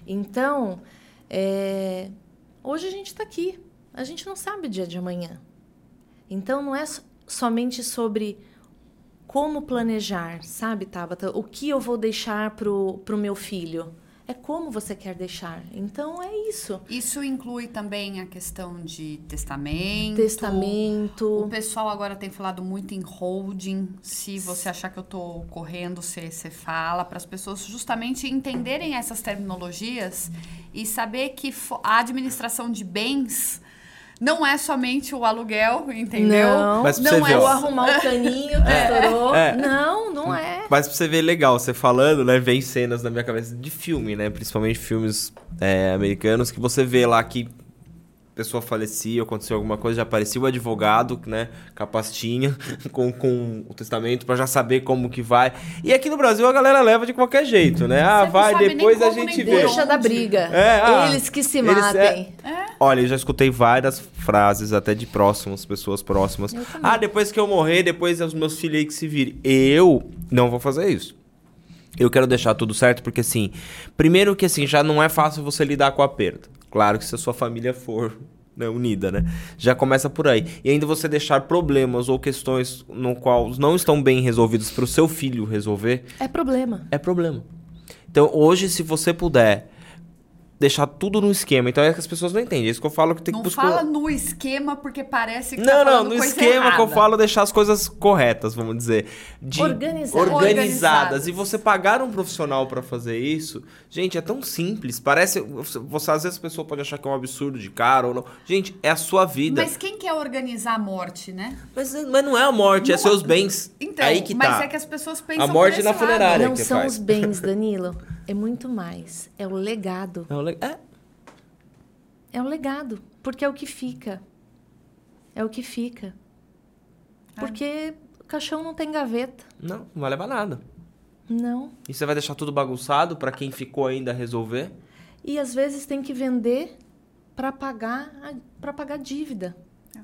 Então, é, hoje a gente está aqui. A gente não sabe o dia de amanhã. Então, não é so- somente sobre como planejar, sabe, Tabata? O que eu vou deixar pro, pro meu filho. É como você quer deixar. Então, é isso. Isso inclui também a questão de testamento. Testamento. O pessoal agora tem falado muito em holding. Se você achar que eu tô correndo, você, você fala para as pessoas justamente entenderem essas terminologias e saber que a administração de bens não é somente o aluguel, entendeu? Não, Mas pra não você é ver, o ó. arrumar o caninho que estourou. É. Não, não é. Mas pra você ver legal, você falando, né? Vem cenas na minha cabeça de filme, né? Principalmente filmes é, americanos, que você vê lá que pessoa falecia, aconteceu alguma coisa, já aparecia o advogado, né? Com a pastinha, [LAUGHS] com, com o testamento, pra já saber como que vai. E aqui no Brasil a galera leva de qualquer jeito, né? Ah, vai, depois a gente vê. Deixa da briga. É, ah, Eles que se eles- matem. Olha, eu já escutei várias frases, até de próximos, pessoas próximas. Ah, depois que eu morrer, depois é os meus filhos aí que se virem. Eu não vou fazer isso. Eu quero deixar tudo certo, porque assim, primeiro que assim, já não é fácil você lidar com a perda. Claro que se a sua família for né, unida, né? Já começa por aí. E ainda você deixar problemas ou questões no qual não estão bem resolvidos para o seu filho resolver, É problema. é problema. Então, hoje, se você puder deixar tudo no esquema, então é que as pessoas não entendem. É isso que eu falo que tem que Não buscar. fala no esquema porque parece que tá Não, não, falando no coisa esquema que eu errada. falo deixar as coisas corretas, vamos dizer. De Organizadas. organizadas. E você pagar um profissional pra fazer isso, gente, é tão simples. Parece. Você, às vezes a pessoa pode achar que é um absurdo de caro ou não. Gente, é a sua vida. Mas quem quer organizar a morte, né? Mas, mas não é a morte, é Não- seus bens. Então, aí que mas tá. é que as pessoas pensam A morte por esse na lado. funerária. Não que são faz. os bens, Danilo. [LAUGHS] É muito mais. É o legado. É, o le- é. É o legado. Porque é o que fica. É o que fica. Porque o caixão não tem gaveta. Não, não vai levar nada. Não. E você vai deixar tudo bagunçado pra quem ficou ainda resolver? e às vezes tem que vender para pagar para pagar dívida.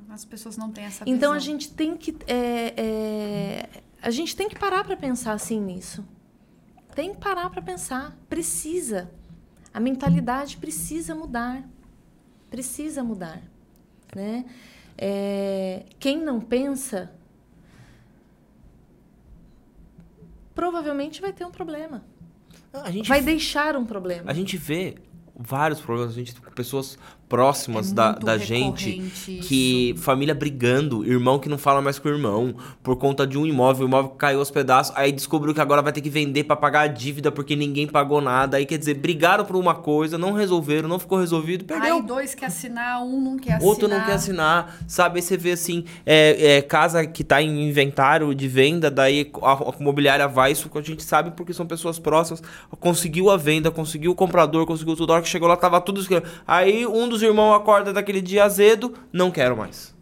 As pessoas não têm essa Então visão. a gente tem que é, é, a gente tem que parar para pensar assim nisso. Tem que parar para pensar. Precisa. A mentalidade precisa mudar. Precisa mudar, né? É, quem não pensa provavelmente vai ter um problema. Vai deixar um problema. a gente vê vários problemas, a gente pessoas próximas É da, da gente que família brigando, irmão que não fala mais com o irmão por conta de um imóvel, o imóvel caiu aos pedaços, aí descobriu que agora vai ter que vender pra pagar a dívida porque ninguém pagou nada. Aí quer dizer, brigaram por uma coisa, não resolveram, não ficou resolvido, perdeu. Aí dois quer assinar, um não quer assinar. Outro não quer assinar, sabe? Aí você vê assim, é, é, casa que tá em inventário de venda, daí a, a imobiliária vai, isso que a gente sabe porque são pessoas próximas, conseguiu a venda, conseguiu o comprador, conseguiu tudo, a hora que chegou lá tava tudo. Aí um dos irmãos acorda daquele dia azedo, não quero mais.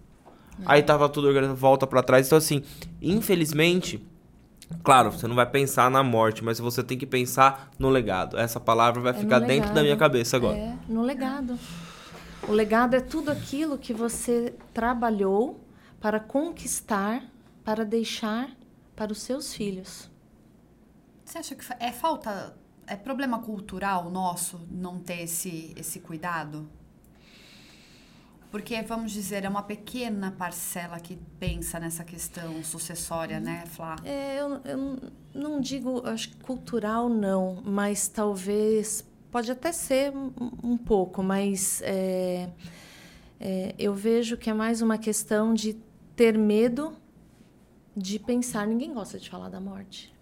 Aí tava tudo organizado, volta pra trás. Então assim, infelizmente, claro, você não vai pensar na morte, mas você tem que pensar no legado. Essa palavra vai É ficar dentro da minha cabeça agora. É, no legado. O legado é tudo aquilo que você trabalhou para conquistar, para deixar para os seus filhos. Você acha que é falta, é problema cultural nosso não ter esse, esse cuidado? Porque, vamos dizer, é uma pequena parcela que pensa nessa questão sucessória, né, Flá? É, eu, eu não digo, acho que cultural não, mas talvez pode até ser um, um pouco, mas é, é, eu vejo que é mais uma questão de ter medo de pensar. Ninguém gosta de falar da morte.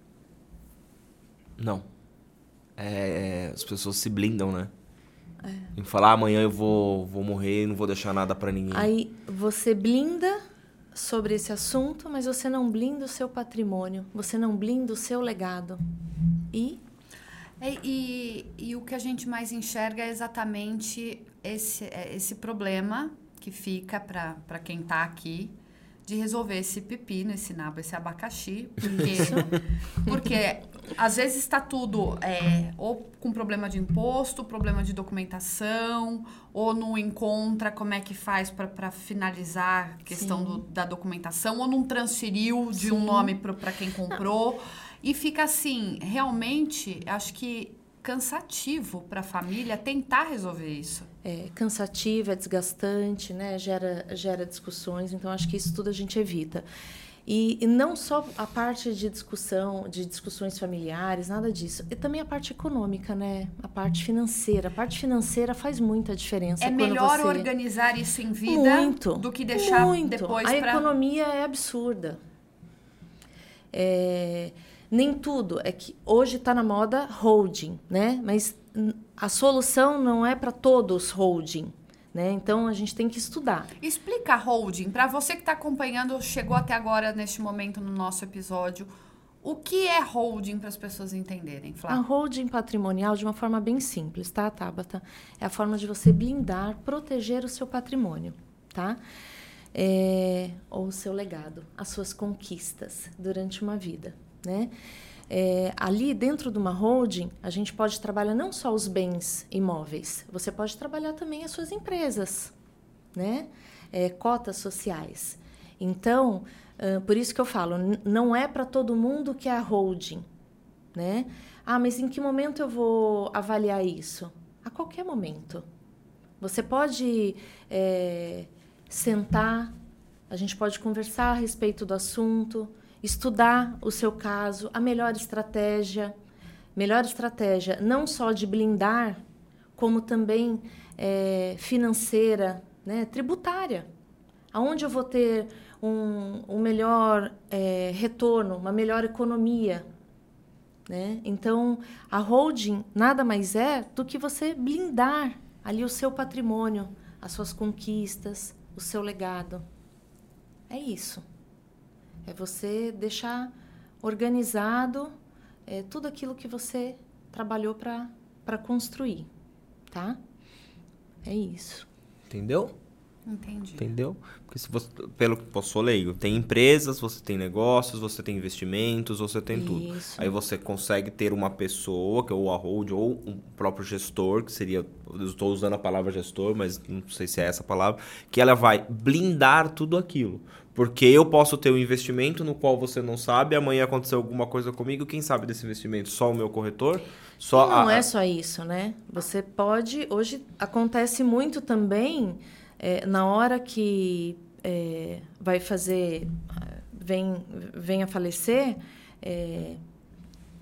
Não. É, é, as pessoas se blindam, né? Em falar, amanhã eu vou, vou morrer e não vou deixar nada pra ninguém. Aí você blinda sobre esse assunto, mas você não blinda o seu patrimônio, você não blinda o seu legado. E É, E, e o que a gente mais enxerga é exatamente esse, é, esse problema que fica para quem está aqui de resolver esse pepino, esse nabo, esse abacaxi. Porque, porque às vezes está tudo é, ou com problema de imposto, problema de documentação, ou não encontra como é que faz para finalizar a questão do- da documentação, ou não transferiu de um Sim. nome para quem comprou. E fica assim, realmente, acho que cansativo para a família tentar resolver isso. é cansativo, é desgastante, né? Gera, gera discussões, então acho que isso tudo a gente evita. E, e não só a parte de discussão, de discussões familiares, nada disso. E também a parte econômica, né? A parte financeira. A parte financeira faz muita diferença. É melhor você... organizar isso em vida Muito, do que deixar muito. depois A economia é absurda. É, nem tudo é que hoje está na moda holding, né? Mas a solução não é para todos holding, né? Então a gente tem que estudar. Explica a holding, para você que está acompanhando, chegou até agora neste momento no nosso episódio, o que é holding para as pessoas entenderem, A Flávio? holding patrimonial, de uma forma bem simples, tá, Tabata? É a forma de você blindar, proteger o seu patrimônio, tá? É, ou o seu legado, as suas conquistas durante uma vida, né? É, ali dentro de uma holding, a gente pode trabalhar não só os bens imóveis, você pode trabalhar também as suas empresas, né? É, cotas sociais. Então, ah, por isso que eu falo, não é para todo mundo que é a holding, né? Ah, mas em que momento eu vou avaliar isso? A qualquer momento. Você pode é, sentar, a gente pode conversar a respeito do assunto, estudar o seu caso, a melhor estratégia. Melhor estratégia não só de blindar, como também é, financeira, né, tributária. Aonde eu vou ter um, um melhor é, retorno, uma melhor economia. Né? Então, a holding nada mais é do que você blindar ali o seu patrimônio, as suas conquistas, o seu legado. É isso. É você deixar organizado é, tudo aquilo que você trabalhou para construir, tá? É isso. Entendeu? Entendi. Entendeu? Porque se você, pelo que eu sou leigo, tem empresas, você tem negócios, você tem investimentos, você tem tudo. Isso. Aí você consegue ter uma pessoa, que é ou a hold, ou um próprio gestor, que seria. Eu estou usando a palavra gestor, mas não sei se é essa palavra, que ela vai blindar tudo aquilo. Porque eu posso ter um investimento no qual você não sabe, amanhã aconteceu alguma coisa comigo, quem sabe desse investimento? Só o meu corretor? Só não a, é só isso, né? Você pode. Hoje acontece muito também é, na hora que é, vai fazer. Vem, vem a falecer. é,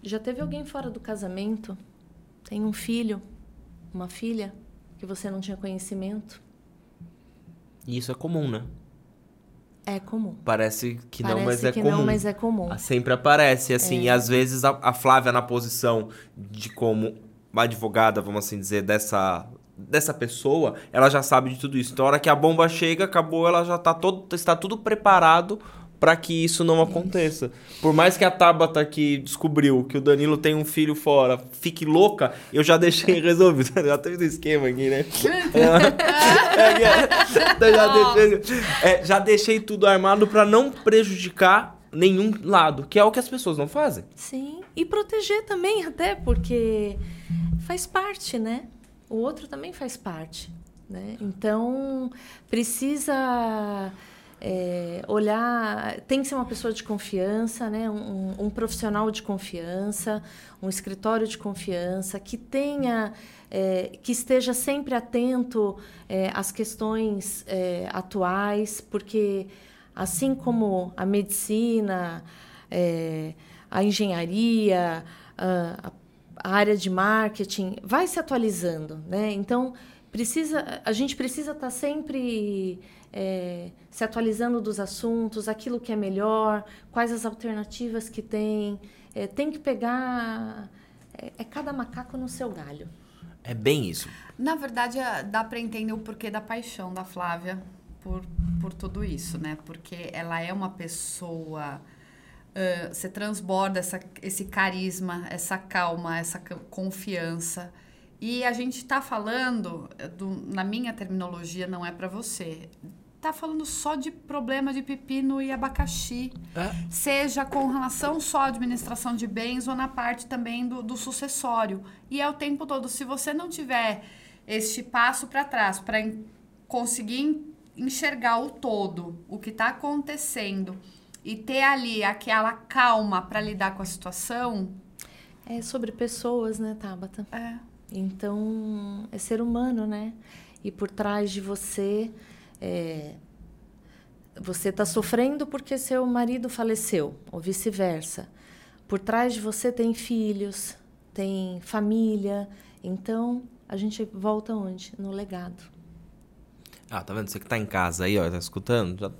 já teve alguém fora do casamento? Tem um filho, uma filha, que você não tinha conhecimento? E isso é comum, né? É comum. Parece que Parece não, mas é que comum. não, mas é comum. Ah, Sempre aparece, assim, e às vezes a, a Flávia na posição de como advogada, vamos assim dizer, dessa, dessa pessoa, ela já sabe de tudo isso. Então, a hora que a bomba chega, acabou, ela já tá todo, está tudo preparado para que isso não aconteça. Por mais que a Tabata que descobriu que o Danilo tem um filho fora, fique louca, eu já deixei [LAUGHS] resolvido. [LAUGHS] já teve um esquema aqui, né? [LAUGHS] É, é, já, deixei, é, já deixei tudo armado para não prejudicar nenhum lado, que é o que as pessoas não fazem. Sim, e proteger também, até porque faz parte, né? O outro também faz parte, né? Então, precisa é, olhar... Tem que ser uma pessoa de confiança, né? Um, um profissional de confiança, um escritório de confiança, que tenha... é, que esteja sempre atento é, às questões é, atuais, porque assim como a medicina, é, a engenharia, a, a área de marketing vai se atualizando, né? Então precisa, a gente precisa estar sempre é, se atualizando dos assuntos, aquilo que é melhor, quais as alternativas que tem, é, tem que pegar é, é cada macaco no seu galho. É bem isso. Na verdade, é- dá para entender o porquê da paixão da Flávia por, por tudo isso, né? Porque ela é uma pessoa. ãh, você transborda essa, esse carisma, essa calma, essa confiança. E a gente tá falando, eh, do- na minha terminologia, não é para você. Tá falando só de problema de pepino e abacaxi. Seja com relação só à administração de bens ou na parte também do, do sucessório. E é o tempo todo. Se você não tiver este passo para trás para conseguir en- enxergar o todo, o que está acontecendo e ter ali aquela calma para lidar com a situação, É sobre pessoas, né, Tabata? é, Então, é ser humano, né? E por trás de você, é, você está sofrendo porque seu marido faleceu, ou vice-versa. Por trás de você tem filhos, tem família. Então, a gente volta onde? No legado. Ah, tá vendo? Você que tá em casa aí, ó, tá escutando, já,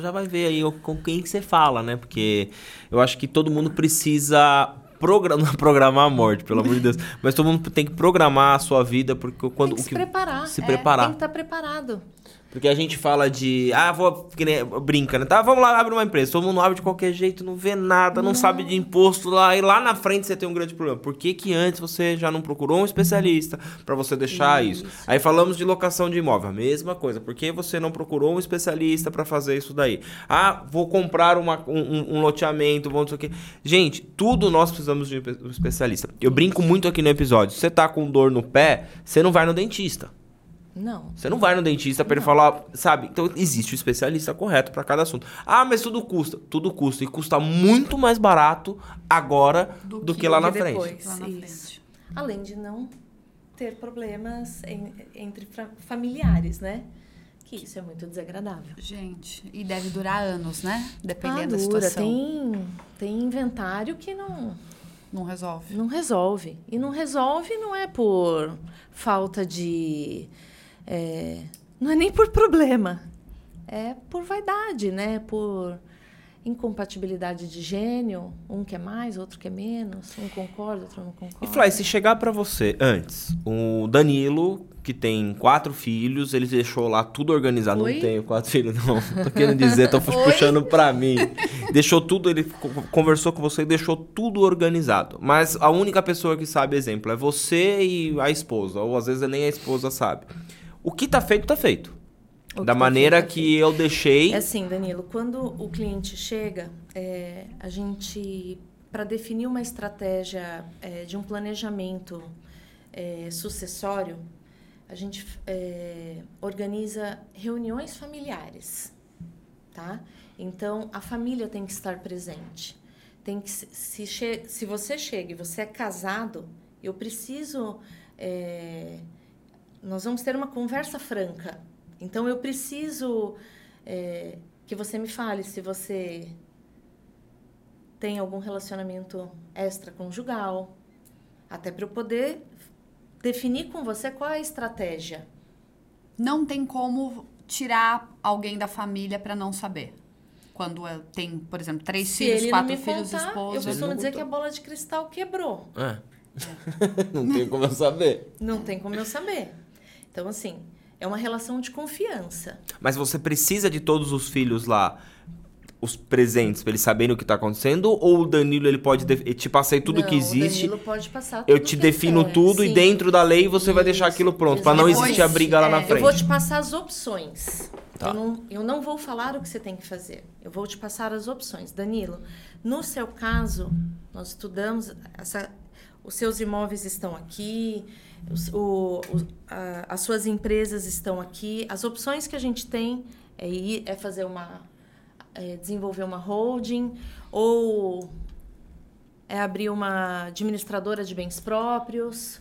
já vai ver aí com quem que você fala, né? Porque eu acho que todo mundo precisa programar, [LAUGHS] programar a morte, pelo amor de Deus. [LAUGHS] Mas todo mundo tem que programar a sua vida, porque quando tem que o se que preparar. se é, preparar. Tem que estar preparado. Porque a gente fala de, ah, vou, brinca, né? Tá, vamos lá, abre uma empresa. Todo mundo abre de qualquer jeito, não vê nada, não, sabe de imposto lá. E lá na frente você tem um grande problema. Por que que antes você já não procurou um especialista pra você deixar isso. Aí falamos de locação de imóvel, a mesma coisa. Por que você não procurou um especialista pra fazer isso daí? Ah, vou comprar uma- um, um- loteamento, vou não sei o quê. Gente, tudo nós precisamos de um especialista. Eu brinco muito aqui no episódio. Se você tá com dor no pé, você não vai no dentista. Não. Você não vai no dentista pra ele falar, sabe? Então existe o especialista correto pra cada assunto. Ah, mas tudo custa. Tudo custa. E custa muito mais barato agora do, que, lá na frente. depois. lá na Isso. frente. Além de não ter problemas em- entre familiares, né? Que isso é muito desagradável. Gente, e deve durar anos, né? Dependendo Ah, da dura. situação. Tem, tem inventário que não, Não resolve. não resolve. E não resolve não é por falta de. É, não é nem por problema. É por vaidade, né? Por incompatibilidade de gênio. Um quer mais, outro quer menos. Um concorda, outro não concorda. E Fly, se chegar pra você antes, o Danilo, que tem quatro filhos, ele deixou lá tudo organizado. Oi? Não tenho quatro filhos, não. Tô querendo dizer, tô [LAUGHS] puxando pra mim. Deixou tudo, ele co- conversou com você e deixou tudo organizado. Mas a única pessoa que sabe exemplo é você e a esposa. Ou às vezes nem a esposa sabe. O que tá feito, tá feito. O da que tá maneira feito que eu deixei. É assim, Danilo, quando o cliente chega, é, a gente, para definir uma estratégia é, de um planejamento é, sucessório, a gente é, organiza reuniões familiares, tá? Então, a família tem que estar presente. Tem que, se, se, se você chega e você é casado, eu preciso... é, nós vamos ter uma conversa franca. Então, eu preciso é, que você me fale se você tem algum relacionamento extraconjugal, até para eu poder definir com você qual é a estratégia. Não tem como tirar alguém da família pra não saber. Quando tem, por exemplo, três Se filhos, ele quatro não me filhos, contar, esposa. eu costumo não dizer contou. que a bola de cristal quebrou. É. [LAUGHS] não tem como eu saber. Não tem como eu saber. Então, assim, é uma relação de confiança. Mas você precisa de todos os filhos lá, os presentes, pra eles saberem o que tá acontecendo? Ou o Danilo ele pode de- te passei tudo Não, que existe? O Danilo pode passar Eu tudo te que defino quer. tudo e Sim. dentro da lei você vai deixar Isso, aquilo pronto, pra não existir a briga lá na É, frente. Eu vou te passar as opções. Tá. Eu, não, eu não vou falar o que você tem que fazer. Eu vou te passar as opções. Danilo, no seu caso, nós estudamos. Essa, os seus imóveis estão aqui, o- a- as suas empresas estão aqui. As opções que a gente tem é, ir, é fazer uma. é desenvolver uma holding ou é abrir uma administradora de bens próprios.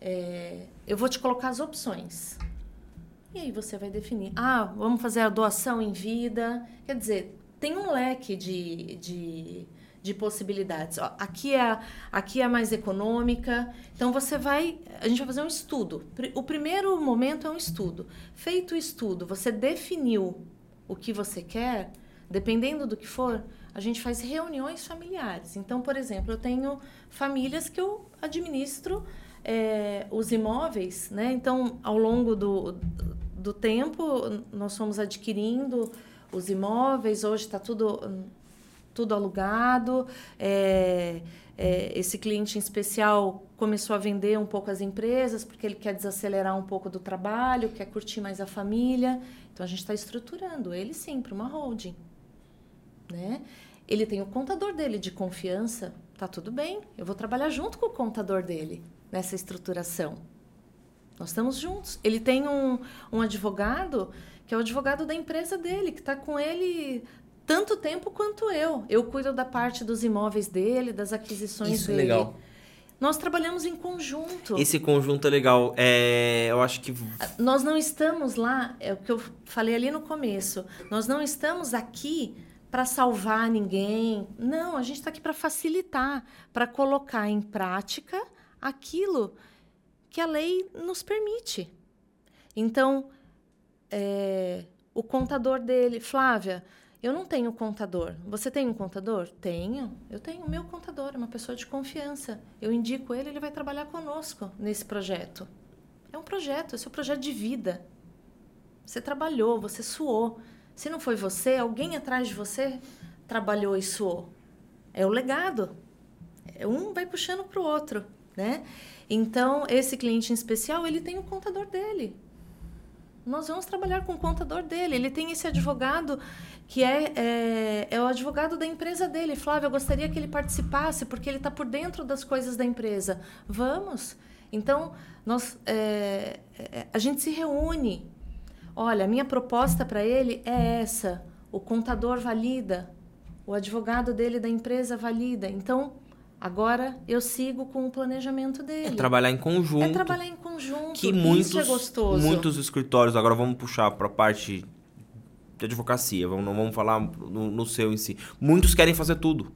É, eu vou te colocar as opções. E aí você vai definir. Ah, vamos fazer a doação em vida. Quer dizer, tem um leque de, de, de possibilidades. Ó, aqui, é, aqui é mais econômica. Então você vai. A gente vai fazer um estudo. O primeiro momento é um estudo. Feito o estudo, você definiu o que você quer, dependendo do que for, a gente faz reuniões familiares. Então, por exemplo, eu tenho famílias que eu administro é, os imóveis, né? Então, ao longo do, do tempo, nós fomos adquirindo os imóveis, hoje está tudo, tudo alugado. É, é, esse cliente em especial começou a vender um pouco as empresas, porque ele quer desacelerar um pouco do trabalho, quer curtir mais a família. Então, a gente está estruturando ele sim para uma holding. Né? Ele tem o contador dele de confiança, tá tudo bem. Eu vou trabalhar junto com o contador dele nessa estruturação. Nós estamos juntos. Ele tem um, um advogado que é o advogado da empresa dele, que está com ele tanto tempo quanto eu. Eu cuido da parte dos imóveis dele, das aquisições Isso é dele. legal. Nós trabalhamos em conjunto. Esse conjunto é legal. É, eu acho que Nós não estamos lá, é o que eu falei ali no começo, nós não estamos aqui para salvar ninguém. Não, a gente está aqui para facilitar, para colocar em prática aquilo que a lei nos permite. Então, é, o contador dele, Flávia, eu não tenho contador. Você tem um contador? Tenho. Eu tenho o meu contador, é uma pessoa de confiança. Eu indico ele, ele vai trabalhar conosco nesse projeto. É um projeto, é um projeto de vida. Você trabalhou, você suou. Se não foi você, alguém atrás de você trabalhou e suou. É o legado. É, Um vai puxando para o outro, né? Então, esse cliente em especial, ele tem o contador dele. Nós vamos trabalhar com o contador dele. Ele tem esse advogado que é, é, é o advogado da empresa dele. Flávio, eu gostaria que ele participasse, porque ele está por dentro das coisas da empresa. Vamos. Então, nós, é, é, a gente se reúne. Olha, a minha proposta para ele é essa. O contador valida, o advogado dele da empresa valida. Então, agora eu sigo com o planejamento é dele. trabalhar em conjunto. É trabalhar em conjunto. que Isso muitos, é gostoso. muitos escritórios, agora vamos puxar para a parte de advocacia, vamos, não vamos falar no, no seu em si. Muitos querem fazer tudo.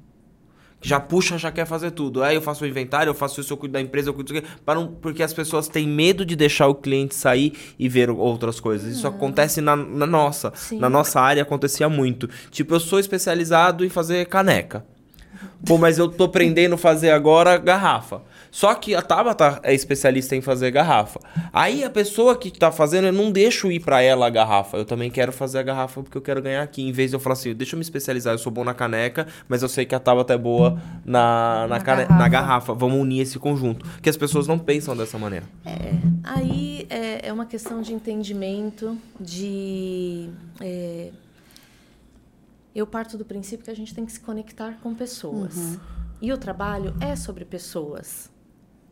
Já puxa, já quer fazer tudo. Aí eu faço o inventário, eu faço isso, eu cuido da empresa, eu cuido disso aqui, para não, porque as pessoas têm medo de deixar o cliente sair e ver outras coisas. Isso acontece na, na nossa. Sim. Na nossa área acontecia muito. Tipo, eu sou especializado em fazer caneca. Pô, mas eu tô aprendendo a fazer agora garrafa. Só que a Tabata é especialista em fazer garrafa. Aí a pessoa que tá fazendo, eu não deixo ir para ela a garrafa. Eu também quero fazer a garrafa porque eu quero ganhar aqui. Em vez de eu falar assim, deixa eu me especializar, eu sou bom na caneca, mas eu sei que a Tabata é boa na, na, Na cane- garrafa. na garrafa. Vamos unir esse conjunto. Que as pessoas não pensam dessa maneira. É, aí é, é uma questão de entendimento, de. é, eu parto do princípio que a gente tem que se conectar com pessoas. E o trabalho é sobre pessoas,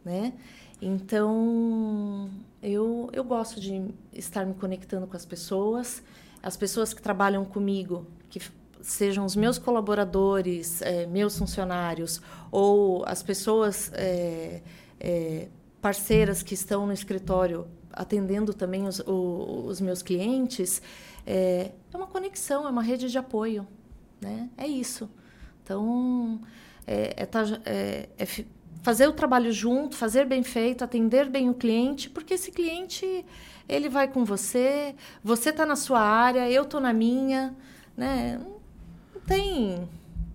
né? Então, eu, eu gosto de estar me conectando com as pessoas, as pessoas que trabalham comigo, que sejam os meus colaboradores, eh, meus funcionários, ou as pessoas eh, eh, parceiras que estão no escritório atendendo também os, o- os meus clientes, é, é uma conexão, é uma rede de apoio, né? É isso. Então, é, é tá- é- é fazer o trabalho junto, fazer bem feito, atender bem o cliente, porque esse cliente ele vai com você, você está na sua área, eu estou na minha, né? Não tem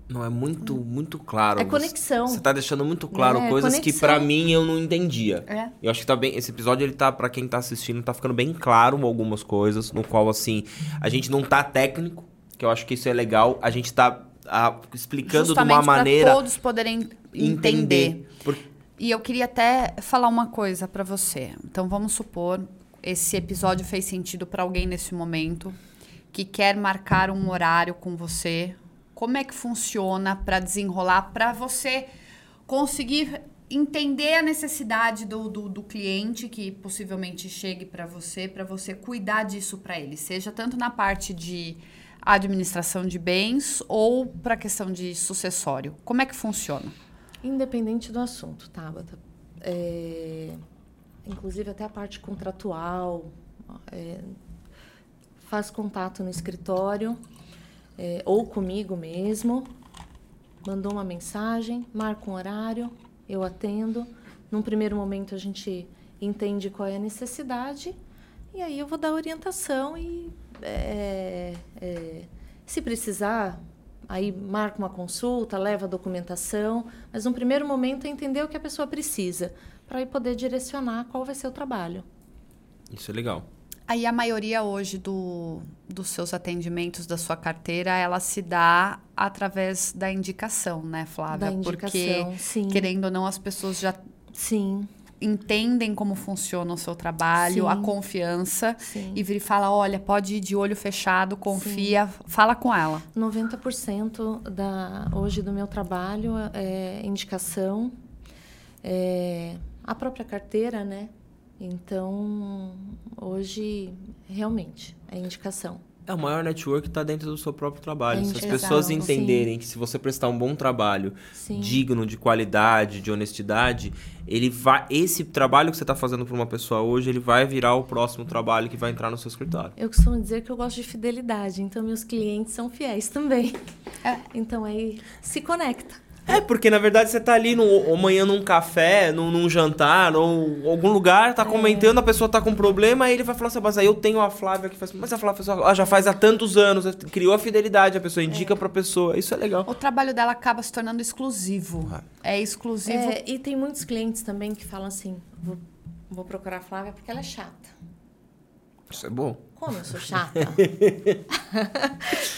Não, é muito, muito claro. É conexão. Você tá deixando muito claro É, coisas que conexão. pra mim eu não entendia. É. Eu acho que tá bem. Esse episódio, ele tá, pra quem tá assistindo, tá ficando bem claro algumas coisas, no qual, assim, a gente não tá técnico, que eu acho que isso é legal. A gente tá ah, explicando Justamente de uma maneira. para todos poderem entender. Por- E eu queria até falar uma coisa pra você. Então vamos supor esse episódio fez sentido pra alguém nesse momento que quer marcar um horário com você. Como é que funciona pra desenrolar pra você conseguir entender a necessidade do, do, do cliente que possivelmente chegue pra você, pra você cuidar disso pra ele, seja tanto na parte de administração de bens ou pra questão de sucessório. Como é que funciona? Independente do assunto, Tabata. É, inclusive até a parte contratual. é, faz contato no escritório é, ou comigo mesmo. Mandou uma mensagem, marca um horário, eu atendo. Num primeiro momento a gente entende qual é a necessidade e aí eu vou dar orientação e é, é, se precisar Aí marca uma consulta, leva a documentação, mas no primeiro momento é entender o que a pessoa precisa, para aí poder direcionar qual vai ser o trabalho. Isso é legal. Aí a maioria hoje do, dos seus atendimentos, da sua carteira, ela se dá através da indicação, né, Flávia? Da indicação, Porque, sim. querendo ou não, as pessoas já Sim, entendem como funciona o seu trabalho, Sim. a confiança, Sim. e vira e fala, olha, pode ir de olho fechado, confia, fala com ela. 90% da, hoje do meu trabalho é indicação, é a própria carteira, né? Então, hoje, realmente, é indicação. É, o maior network tá dentro do seu próprio trabalho. Se as pessoas sim. entenderem que se você prestar um bom trabalho, Sim. digno, de qualidade, de honestidade, ele vai. Esse trabalho que você tá fazendo para uma pessoa hoje, ele vai virar o próximo trabalho que vai entrar no seu escritório. Eu costumo dizer que eu gosto de fidelidade, então meus clientes são fiéis também. É. Então aí se conecta. É, porque na verdade você tá ali no, amanhã num café, num, num jantar, ou algum lugar, tá comentando, a pessoa tá com problema, aí ele vai falar assim, mas aí eu tenho a Flávia que faz. Mas a Flávia ah, já faz há tantos anos, criou a fidelidade, a pessoa indica pra pessoa. Isso é legal. O trabalho dela acaba se tornando exclusivo. Ah. É exclusivo. É, e tem muitos clientes também que falam assim: vou, vou procurar a Flávia porque ela é chata. Isso é bom. Como eu sou chata? [LAUGHS]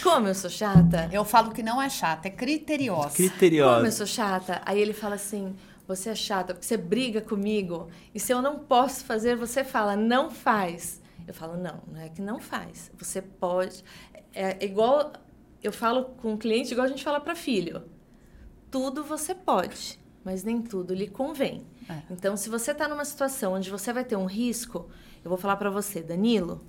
Como eu sou chata? Eu falo que não é chata, é criteriosa. Como eu Criteriosa. sou chata? Aí ele fala assim: você é chata porque você briga comigo. E se eu não posso fazer, você fala, não faz. Eu falo, não, não é que não faz. Você pode. É igual. Eu falo com o cliente igual a gente fala para filho. Tudo você pode, mas nem tudo lhe convém. É. Então, se você está numa situação onde você vai ter um risco, eu vou falar para você, Danilo,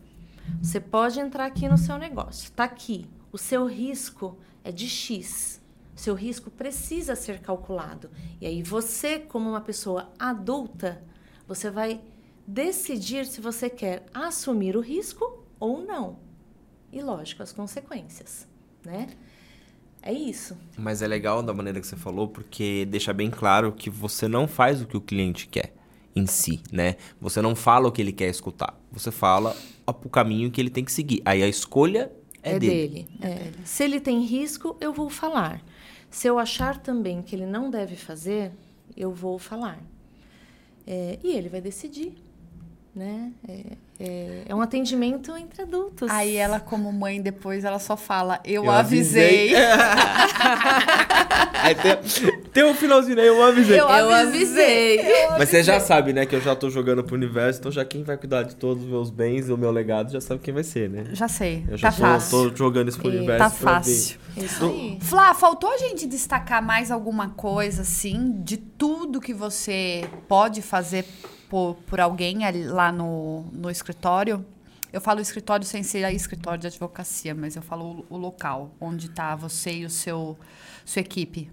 você pode entrar aqui no seu negócio. Está aqui. O seu risco é de X. O seu risco precisa ser calculado. E aí você, como uma pessoa adulta, você vai decidir se você quer assumir o risco ou não. E lógico, as consequências, né? É isso. Mas é legal da maneira que você falou, porque deixa bem claro que você não faz o que o cliente quer em si, né? Você não fala o que ele quer escutar. Você fala o caminho que ele tem que seguir. Aí a escolha é, dele. É. Se ele tem risco, eu vou falar. Se eu achar também que ele não deve fazer, eu vou falar. É, e ele vai decidir, né? É, é, é um atendimento entre adultos. Aí ela, como mãe, depois ela só fala, eu, avisei. [LAUGHS] Aí tem, tem um finalzinho aí, eu avisei. Eu avisei. Mas você já sabe, né, que eu já tô jogando pro universo, então já quem vai cuidar de todos os meus bens e o meu legado já sabe quem vai ser, né? Já sei, Eu já tá tô, fácil. tô jogando isso pro E universo. Tá fácil. Isso aí. Flá, faltou a gente destacar mais alguma coisa, assim, de tudo que você pode fazer por, por alguém ali- lá no, no escritório? Eu falo escritório sem ser escritório de advocacia, mas eu falo o, o local, onde tá você e o seu sua equipe.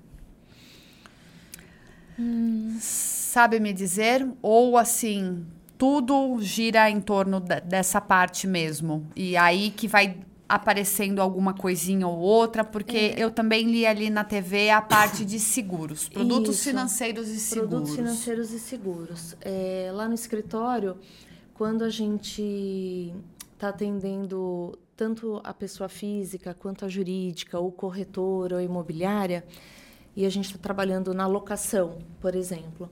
Sabe me dizer? Ou assim, tudo gira em torno de- dessa parte mesmo. E aí que vai aparecendo alguma coisinha ou outra, porque eu também li ali na TV a parte de seguros, produtos Isso. financeiros e seguros. Produtos financeiros e seguros. É, lá no escritório, quando a gente está atendendo tanto a pessoa física quanto a jurídica, ou corretora ou imobiliária, e a gente está trabalhando na locação, por exemplo,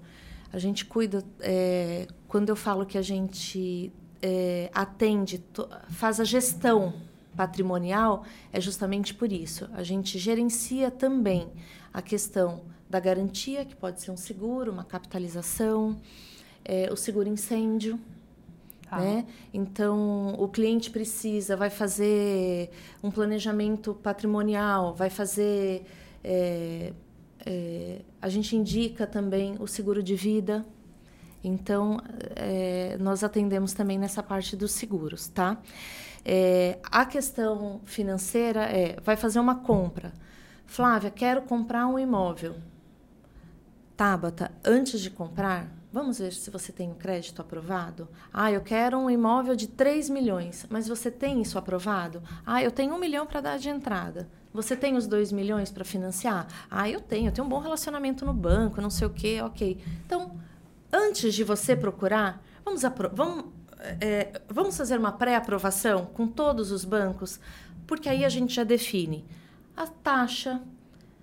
a gente cuida. é, quando eu falo que a gente é, atende, faz a gestão patrimonial, é justamente por isso. A gente gerencia também a questão da garantia, que pode ser um seguro, uma capitalização, é, o seguro incêndio. Tá. Né? Então, o cliente precisa, vai fazer um planejamento patrimonial, vai fazer. é, é, a gente indica também o seguro de vida. Então, é, nós atendemos também nessa parte dos seguros, tá? É, a questão financeira é, vai fazer uma compra. Flávia, quero comprar um imóvel. Tabata, antes de comprar, vamos ver se você tem o crédito aprovado. Ah, eu quero um imóvel de 3 milhões, mas você tem isso aprovado? Ah, eu tenho um milhão para dar de entrada. Você tem os 2 milhões para financiar? Ah, eu tenho, eu tenho um bom relacionamento no banco, não sei o quê, ok. Então, antes de você procurar, vamos, vamos, é, vamos fazer uma pré-aprovação com todos os bancos, porque aí a gente já define a taxa,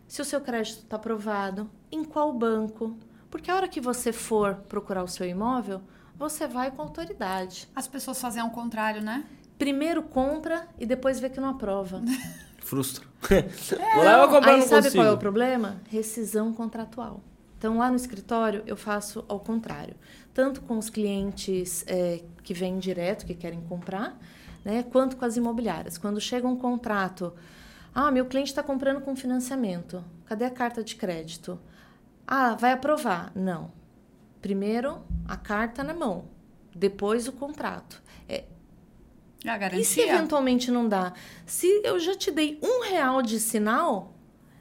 se o seu crédito está aprovado, em qual banco. Porque a hora que você for procurar o seu imóvel, você vai com autoridade. As pessoas fazem ao contrário, né? Primeiro compra e depois vê que não aprova. [LAUGHS] Frustra. Vou lá, eu comprar, Aí não sabe consigo. qual é o problema? Rescisão contratual. Então, lá no escritório, eu faço ao contrário. Tanto com os clientes eh, que vêm direto, que querem comprar, né, quanto com as imobiliárias. Quando chega um contrato, ah, meu cliente está comprando com financiamento. Cadê a carta de crédito? Ah, vai aprovar. Não. Primeiro, a carta na mão. Depois, o contrato. É, A e se garantia. eventualmente não dá? Se eu já te dei um real de sinal,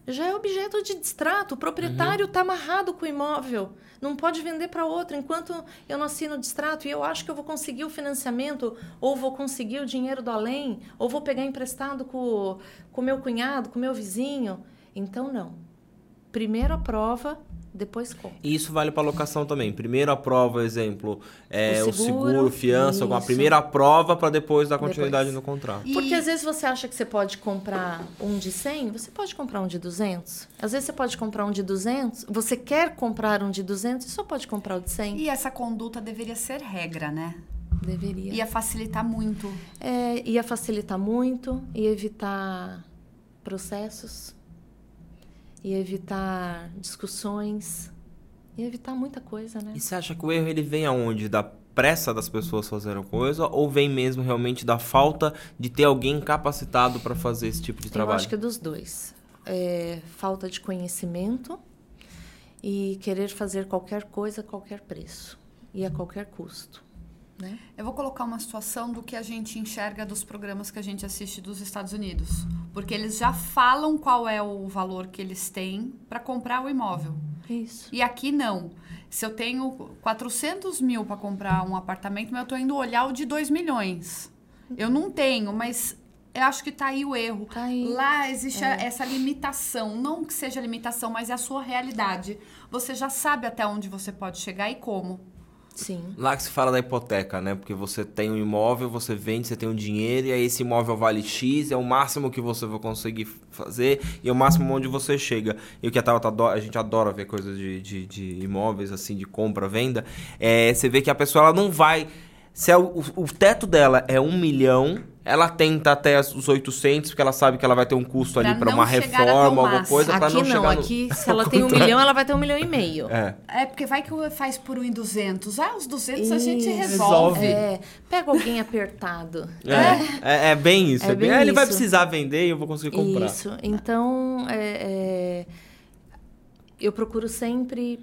já é objeto de distrato. O proprietário está amarrado com o imóvel. Não pode vender para outro enquanto eu não assino o distrato. E eu acho que eu vou conseguir o financiamento, ou vou conseguir o dinheiro do além, ou vou pegar emprestado com o meu cunhado, com o meu vizinho. Então, não. Primeiro a prova, depois compra. E isso vale para locação também. Primeiro aprova, exemplo, é, O o, seguro, seguro, fiança, com a isso. primeira aprova para depois dar continuidade Depois. no contrato. E- Porque às vezes você acha que você pode comprar um de 100, você pode comprar um de 200. Às vezes você pode comprar um de 200, você quer comprar um de 200 e só pode comprar o de 100. E essa conduta deveria ser regra, né? Deveria. Ia facilitar muito. É, ia facilitar muito, ia evitar processos, ia evitar discussões, ia evitar muita coisa, né? E você acha que o erro ele vem aonde? Da pressa das pessoas fazendo coisa ou vem mesmo realmente da falta de ter alguém capacitado para fazer esse tipo de Eu trabalho? acho que é dos dois. É, falta de conhecimento e querer fazer qualquer coisa a qualquer preço e a qualquer custo. Né? Eu vou colocar uma situação do que a gente enxerga dos programas que a gente assiste dos Estados Unidos. Porque eles já falam qual é o valor que eles têm para comprar o imóvel. Isso. E aqui não. Se eu tenho 400 mil para comprar um apartamento, mas eu tô indo olhar o de 2 milhões. Eu não tenho, mas eu acho que tá aí o erro. Tá aí. Lá existe a- essa limitação. Não que seja limitação, mas é a sua realidade. Você já sabe até onde você pode chegar e como. Sim. Lá que se fala da hipoteca, né? Porque você tem um imóvel, você vende, você tem um dinheiro, e aí esse imóvel vale X, é o máximo que você vai conseguir fazer e é o máximo onde você chega. E o que a Tabata adora, a gente adora ver coisas de, de, de imóveis, assim, de compra, venda, é, você vê que a pessoa ela não vai. Se é o, o teto dela é um milhão, ela tenta até os 800, porque ela sabe que ela vai ter um custo Pra ali para não uma reforma, alguma coisa, para Aqui não, não, chegar no... aqui [LAUGHS] se ela tem um milhão, ela vai ter um milhão e meio. É. É, porque vai que faz por 1,200. Ah, os 200 a gente Isso. resolve. É, pega alguém apertado. É, é, é bem isso. É É bem, bem ah, ele vai isso. precisar vender e eu vou conseguir comprar. Isso. Então, é, é, eu procuro sempre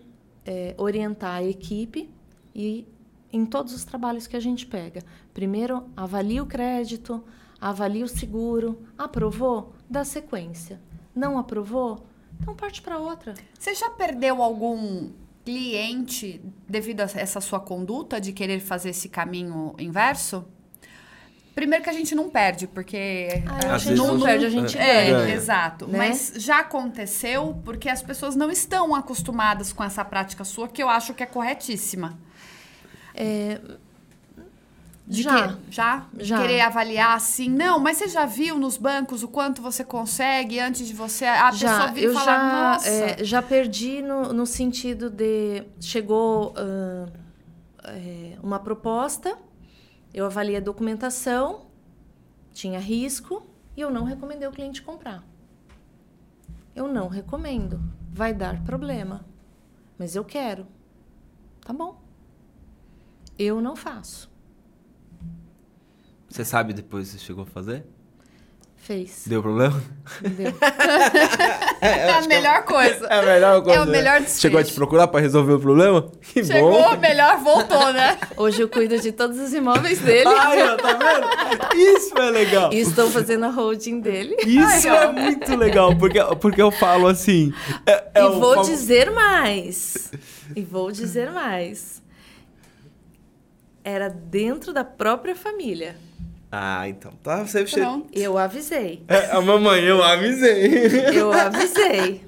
é, orientar a equipe e em todos os trabalhos que a gente pega. Primeiro, avalie o crédito, avalie o seguro. Aprovou? Dá sequência. Não aprovou? Então parte para outra. Você já perdeu algum cliente devido a essa sua conduta de querer fazer esse caminho inverso? Primeiro que a gente não perde, porque Ah, a gente não você- perde, a gente É, ganha. Ganha. exato. Né? Mas já aconteceu porque as pessoas não estão acostumadas com essa prática sua, que eu acho que é corretíssima. De já. que- já? Já. querer avaliar assim, não, mas você já viu nos bancos o quanto você consegue antes de você. A pessoa já, vir eu falar, já, nossa. é, já perdi no, no sentido de chegou ah, é, uma proposta, eu avaliei a documentação, tinha risco e eu não recomendei o cliente comprar. Eu não recomendo, vai dar problema, mas eu quero. Tá bom. Eu não faço. Você sabe depois se chegou a fazer? Fez. Deu problema? Entendeu? [LAUGHS] É a melhor coisa. É a melhor É o melhor desfecho. Chegou a te procurar pra resolver o problema? Que Chegou, bom. melhor voltou, né? [LAUGHS] Hoje eu cuido de todos os imóveis dele Ai, ó, tá vendo? Isso é legal. e estou fazendo a holding dele. Isso Ai, ó. é muito legal, porque, porque eu falo assim. é- é e o vou fam- dizer mais. E vou dizer mais. Era dentro da própria família. Ah, então. Tá, você Pronto. Eu avisei. É, a mamãe, eu avisei. Eu avisei.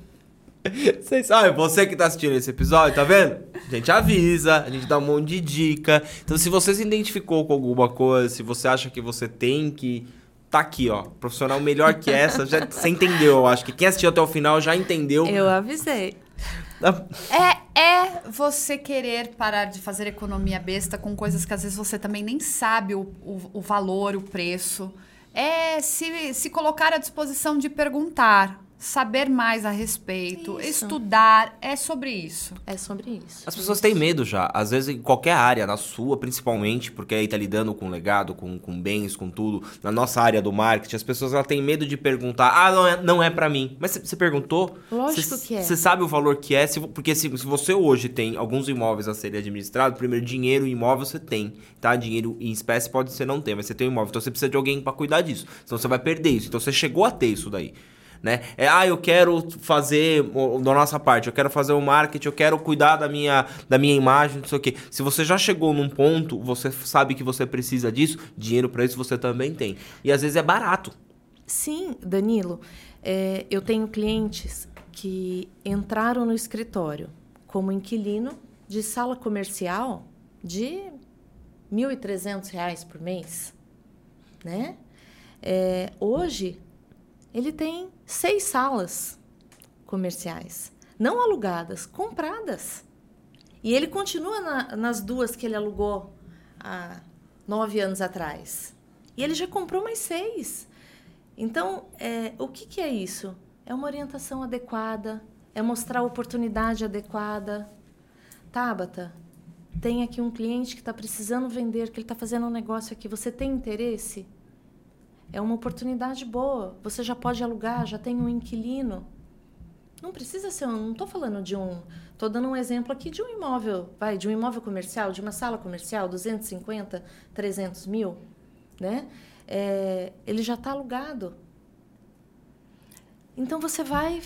[LAUGHS] Vocês sabem, você que tá assistindo esse episódio, tá vendo? A gente avisa, a gente dá um monte de dica. Então, se você se identificou com alguma coisa, se você acha que você tem que. Tá aqui, ó. Profissional melhor que essa, já, você entendeu, eu acho que quem assistiu até o final já entendeu. Eu avisei. É, é você querer parar de fazer economia besta com coisas que às vezes você também nem sabe o, o, o valor, o preço. É se, se colocar à disposição de perguntar, saber mais a respeito, Isso. estudar. É sobre isso. É sobre isso. As pessoas têm medo já, às vezes em qualquer área, na sua principalmente, porque aí tá lidando com legado, com, com bens, com tudo. Na nossa área do marketing, as pessoas elas têm medo de perguntar, ah, não é, não é para mim. Mas você perguntou? Lógico Cê- que é. Você sabe o valor que é? Se porque se, se você hoje tem alguns imóveis a serem administrados, primeiro, dinheiro e imóvel você tem, tá? Dinheiro em espécie pode ser não ter, mas você tem um imóvel, então você precisa de alguém para cuidar disso. Senão você vai perder isso. Então você chegou a ter isso daí. Né? É, ah, eu quero fazer da nossa parte, eu quero fazer o marketing, eu quero cuidar da minha, da minha imagem, não sei o quê. Se você já chegou num ponto, você sabe que você precisa disso, dinheiro para isso você também tem. E às vezes é barato. Sim, Danilo. é, eu tenho clientes que entraram no escritório como inquilino de sala comercial de 1.300 reais por mês, né? É, hoje ele tem seis salas comerciais, não alugadas, compradas. E ele continua na- nas duas que ele alugou há nove anos atrás. E ele já comprou mais seis. Então, é, o que, que é isso? É uma orientação adequada, é mostrar a oportunidade adequada. Tabata, tem aqui um cliente que está precisando vender, que ele está fazendo um negócio aqui. Você tem interesse? É uma oportunidade boa. Você já pode alugar, já tem um inquilino. Não precisa ser, um- não estou falando de um, estou dando um exemplo aqui de um imóvel, vai, de um imóvel comercial, de uma sala comercial, 250, 300 mil, né? É, ele já está alugado. Então você vai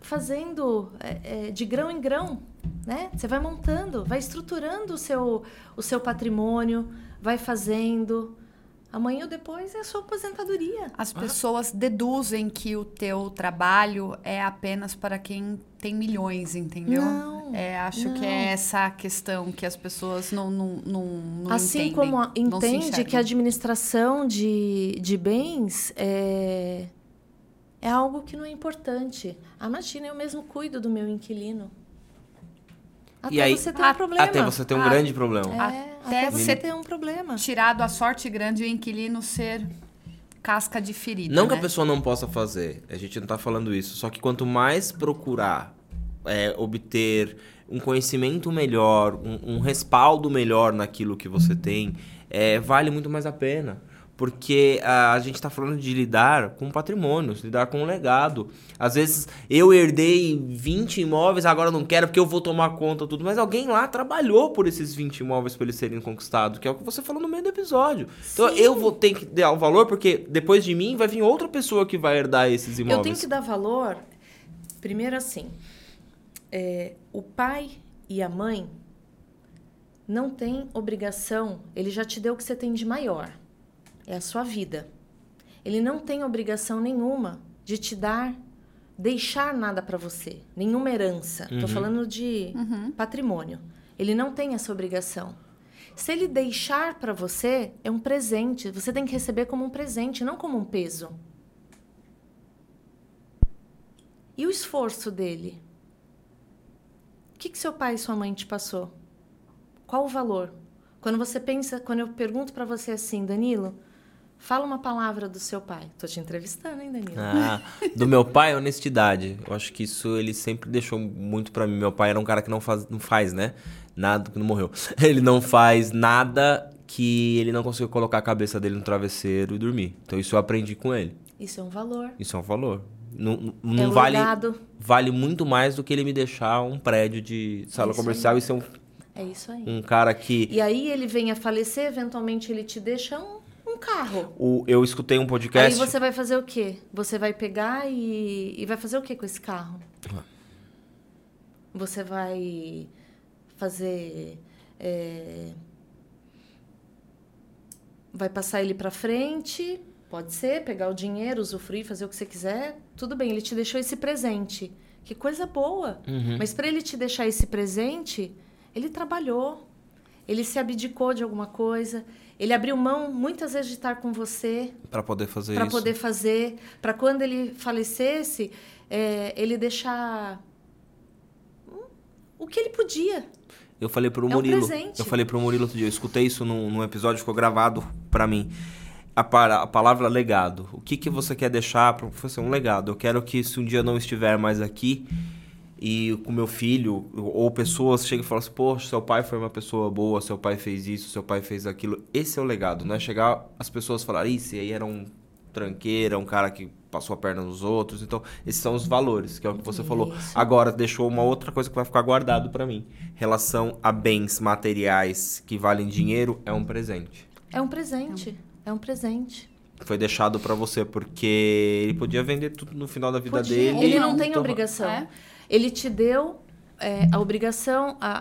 fazendo é, é, de grão em grão, né? Você vai montando, vai estruturando o seu, o seu patrimônio, vai fazendo. Amanhã ou depois é a sua aposentadoria. As pessoas deduzem que o teu trabalho é apenas para quem tem milhões, entendeu? Não, é, acho não. que é essa a questão que as pessoas não, não, não, não assim entendem. como a- entende que a administração de, de bens é, é algo que não é importante. Ah, imagina, eu mesmo cuido do meu inquilino. Até E aí- você ter um problema. Até você tem um Ah, grande problema. É, Até até você ter um problema. tirado a sorte grande e o inquilino ser casca de ferida. Não que né? a pessoa não possa fazer, a gente não tá falando isso. Só que quanto mais procurar é, obter um conhecimento melhor, um, um respaldo melhor naquilo que você tem, é, vale muito mais a pena. Porque a, a gente está falando de lidar com patrimônios, lidar com um legado. Às vezes eu herdei 20 imóveis, agora não quero porque eu vou tomar conta tudo. Mas alguém lá trabalhou por esses 20 imóveis para eles serem conquistados, que é o que você falou no meio do episódio. Então Sim. eu vou ter que dar o valor, porque depois de mim vai vir outra pessoa que vai herdar esses imóveis. Eu tenho que dar valor, primeiro assim, é, o pai e a mãe não têm obrigação, ele já te deu o que você tem de maior, é a sua vida. Ele não tem obrigação nenhuma de te dar, deixar nada para você, nenhuma herança. Tô falando de patrimônio. Ele não tem essa obrigação. Se ele deixar para você, é um presente. Você tem que receber como um presente, não como um peso. E o esforço dele? O que, que seu pai e sua mãe te passou? Qual o valor? Quando você pensa, quando eu pergunto para você assim, Danilo, fala uma palavra do seu pai. Tô te entrevistando, hein, Danilo? Ah, do meu pai, honestidade. Eu acho que isso ele sempre deixou muito pra mim. Meu pai era um cara que não faz, não faz, né? Nada, que não morreu. [LAUGHS] Ele não faz nada que ele não conseguiu colocar a cabeça dele no travesseiro e dormir. Então isso eu aprendi com ele. Isso é um valor. Isso é um valor. Não, não- é um vale, legado. vale muito mais do que ele me deixar um prédio de sala isso aí. comercial e ser um, É isso aí. um cara que. E aí ele vem a falecer, eventualmente ele te deixa um, um carro. O, eu escutei um podcast. Aí você vai fazer o quê? Você vai pegar e, e vai fazer o quê com esse carro? Você vai fazer. é, vai passar ele pra frente, pode ser, pegar o dinheiro, usufruir, fazer o que você quiser. Tudo bem, ele te deixou esse presente. Que coisa boa. Uhum. Mas para ele te deixar esse presente, ele trabalhou. Ele se abdicou de alguma coisa. Ele abriu mão muitas vezes de estar com você Pra poder fazer para isso. poder fazer, para quando ele falecesse, é, ele deixar o que ele podia. Eu falei pro É um Murilo. presente. eu falei pro Murilo outro dia. Eu escutei isso num, num episódio, ficou gravado pra mim. A, para- a palavra legado. O que, que você quer deixar para você um legado? Eu quero que se um dia eu não estiver mais aqui e com meu filho ou pessoas cheguem e falam assim, poxa, seu pai foi uma pessoa boa, seu pai fez isso, seu pai fez aquilo. Esse é o legado, não é chegar as pessoas falarem, isso aí era um tranqueira, um cara que passou a perna nos outros. Então, esses são os valores, que é o que você falou. Isso. Agora, deixou uma outra coisa que vai ficar guardado pra mim. Relação a bens materiais que valem dinheiro é um presente. É um presente. É um presente. Foi deixado pra você porque ele podia vender tudo no final da vida Podia. dele. Ele não Não, tem Então, obrigação. É. Ele te deu é, a obrigação, a,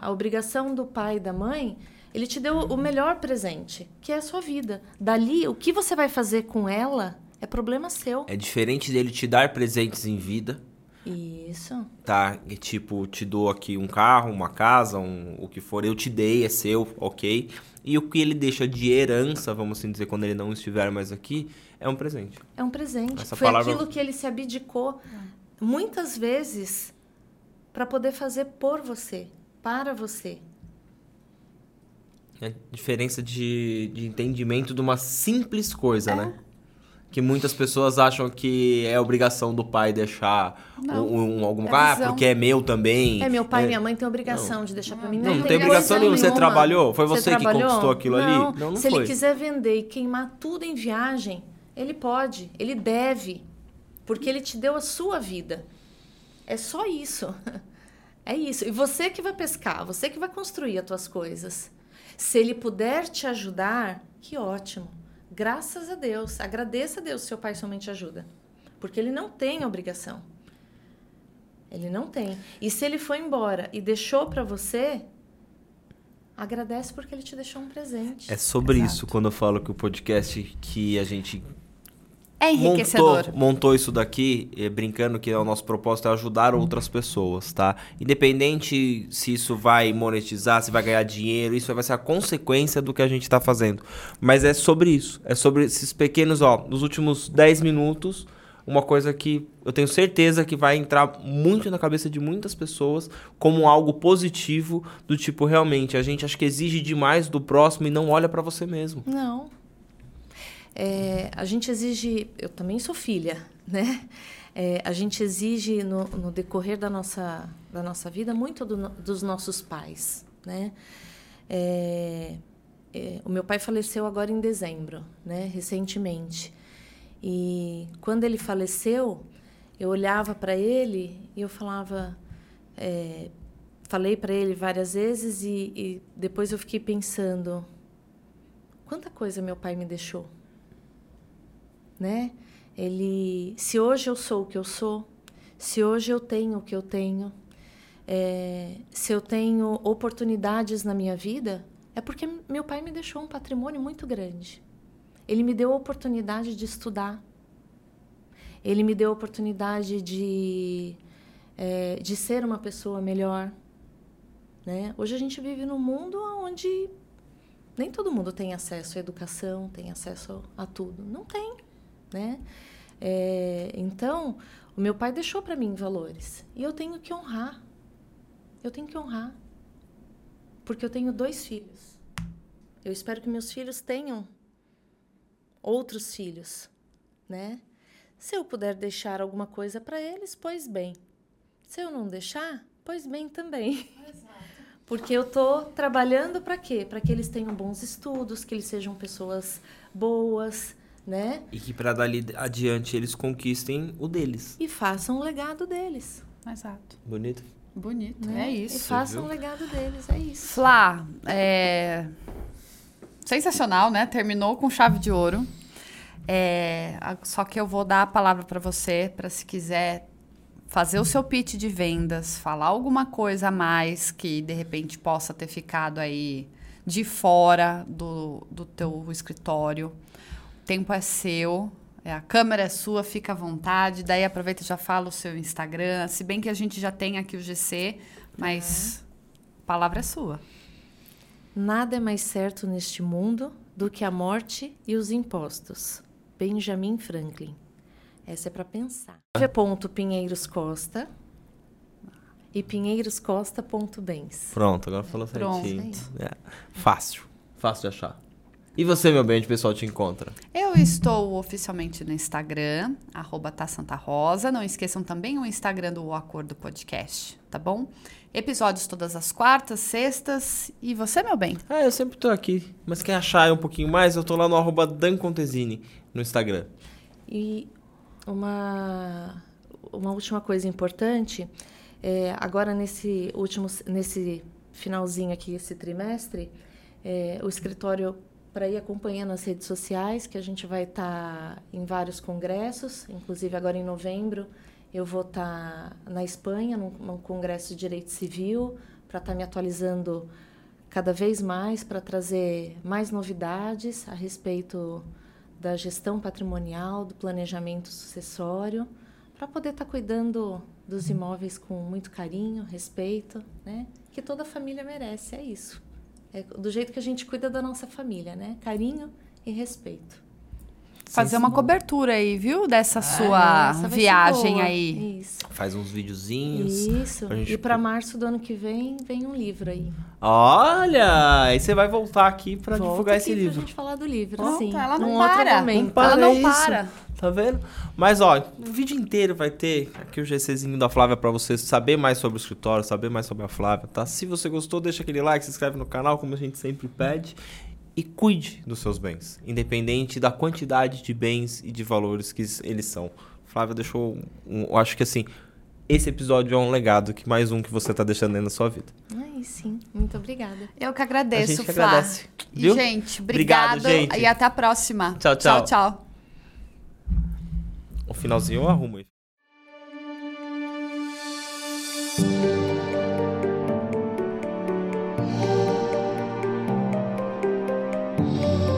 a, a obrigação do pai e da mãe. Ele te deu o melhor presente, que é a sua vida. Dali, o que você vai fazer com ela é problema seu. É diferente dele te dar presentes em vida, Isso. tá? E, tipo, te dou aqui um carro, uma casa, um, o que for, eu te dei, é seu, ok. E o que ele deixa de herança, vamos assim dizer, quando ele não estiver mais aqui, é um presente. É um presente. Essa Foi palavra- aquilo que ele se abdicou muitas vezes para poder fazer por você, para você. É a diferença de, de entendimento de uma simples coisa, né? Que muitas pessoas acham que é obrigação do pai deixar Não. um, um- alguma É Ah, porque é meu também. É, meu pai e minha mãe têm obrigação de deixar para mim. Não, não tem tem obrigação nenhuma. Você trabalhou? Foi você, que trabalhou? conquistou aquilo não. ali? Não, não Se foi. ele quiser vender e queimar tudo em viagem, ele pode, ele deve, porque ele te deu a sua vida. É só isso. [LAUGHS] É isso. E você que vai pescar, você que vai construir as tuas coisas. Se ele puder te ajudar, que ótimo. Graças a Deus. Agradeça a Deus se seu pai e sua mãe te ajudam. Porque ele não tem obrigação. Ele não tem. E se ele foi embora e deixou para você, Agradece porque ele te deixou um presente. É sobre Exato. isso quando eu falo que o podcast que a gente É enriquecedor. montou, montou isso daqui, eh, brincando que é o nosso propósito é ajudar outras pessoas, tá? Independente se isso vai monetizar, se vai ganhar dinheiro, isso vai ser a consequência do que a gente tá fazendo. Mas é sobre isso. É sobre esses pequenos, ó, nos últimos 10 minutos, uma coisa que eu tenho certeza que vai entrar muito na cabeça de muitas pessoas como algo positivo, do tipo, realmente, a gente acha que exige demais do próximo e não olha pra você mesmo. Não. É, a gente exige. Eu também sou filha, né? É, a gente exige no, no decorrer da nossa, da nossa vida muito do dos nossos pais, né? É, é, o meu pai faleceu agora em dezembro, né? Recentemente. E quando ele faleceu, eu olhava para ele e eu falava. é, falei para ele várias vezes e, e depois eu fiquei pensando quanta coisa meu pai me deixou, né? Ele, se hoje eu sou o que eu sou, se hoje eu tenho o que eu tenho, é, se eu tenho oportunidades na minha vida, é porque meu pai me deixou um patrimônio muito grande. Ele me deu a oportunidade de estudar. Ele me deu a oportunidade de, é, de ser uma pessoa melhor. Né? Hoje a gente vive num mundo onde nem todo mundo tem acesso à educação, tem acesso a tudo. Não tem, né? É, então, o meu pai deixou para mim valores e eu tenho que honrar. Eu tenho que honrar, porque eu tenho dois filhos. Eu espero que meus filhos tenham outros filhos, né? Se eu puder deixar alguma coisa para eles, pois bem. Se eu não deixar, pois bem também. [LAUGHS] Porque eu tô trabalhando para quê? Para que eles tenham bons estudos, que eles sejam pessoas boas, né? E que pra dali adiante eles conquistem o deles. E façam o legado deles. Exato. Bonito? Bonito. né? É E isso. façam viu? o legado deles, é isso. Flá, é... sensacional, né? Terminou com chave de ouro. É, Só que eu vou dar a palavra para você, para se quiser fazer o seu pitch de vendas, falar alguma coisa a mais que de repente possa ter ficado aí de fora do, do teu escritório. O tempo é seu, é, a câmera é sua, fica à vontade. Daí aproveita e já fala o seu Instagram. Se bem que a gente já tem aqui o GC, mas a palavra é sua. Nada é mais certo neste mundo do que a morte e os impostos. Benjamin Franklin. Essa é para pensar. Ponto Pinheiros Costa e pinheiroscosta.bens. Pronto, agora falou Pronto. certinho. É. Fácil. Fácil de achar. E você, meu bem, onde o pessoal te encontra? Eu estou oficialmente no Instagram, arroba tá Santa Rosa. Não esqueçam também o Instagram do O Acordo Podcast, tá bom? Episódios todas as quartas, sextas. E você, meu bem? Ah, eu sempre tô aqui. Mas quem achar um pouquinho mais, eu tô lá no arroba dancontesini no Instagram. E uma, uma última coisa importante, é, agora nesse último, nesse finalzinho aqui, esse trimestre, é, o escritório para ir acompanhando as redes sociais, que a gente vai estar em vários congressos, inclusive agora em novembro eu vou estar na Espanha, num, num congresso de direito civil, para estar me atualizando cada vez mais, para trazer mais novidades a respeito da gestão patrimonial, do planejamento sucessório, para poder estar cuidando dos imóveis com muito carinho, respeito, né? Que toda família merece, é isso. É do jeito que a gente cuida da nossa família, né? Carinho e respeito. Fazer uma cobertura aí, viu? Dessa Essa sua viagem aí. Isso. Faz uns videozinhos. Isso. pra gente E para março do ano que vem, vem um livro aí. Olha! Aí você vai voltar aqui pra Volta divulgar aqui esse pra livro. gente falar do livro, Pronto, sim. ela não num para. outro momento. Não para Ela não isso. para. Tá vendo? Mas, ó, o vídeo inteiro vai ter aqui o GCzinho da Flávia pra você saber mais sobre o escritório, saber mais sobre a Flávia, tá? Se você gostou, deixa aquele like, se inscreve no canal, como a gente sempre pede. E cuide dos seus bens, independente da quantidade de bens e de valores que eles são. Flávia deixou, um, eu acho que assim, esse episódio é um legado, que mais um que você tá deixando aí na sua vida. Aí sim. Muito obrigada. Eu que agradeço, A gente que Flá. agradece, E, viu? gente, Obrigado, obrigado. gente. E até a próxima. Tchau, tchau. Tchau, tchau. O finalzinho eu arrumo.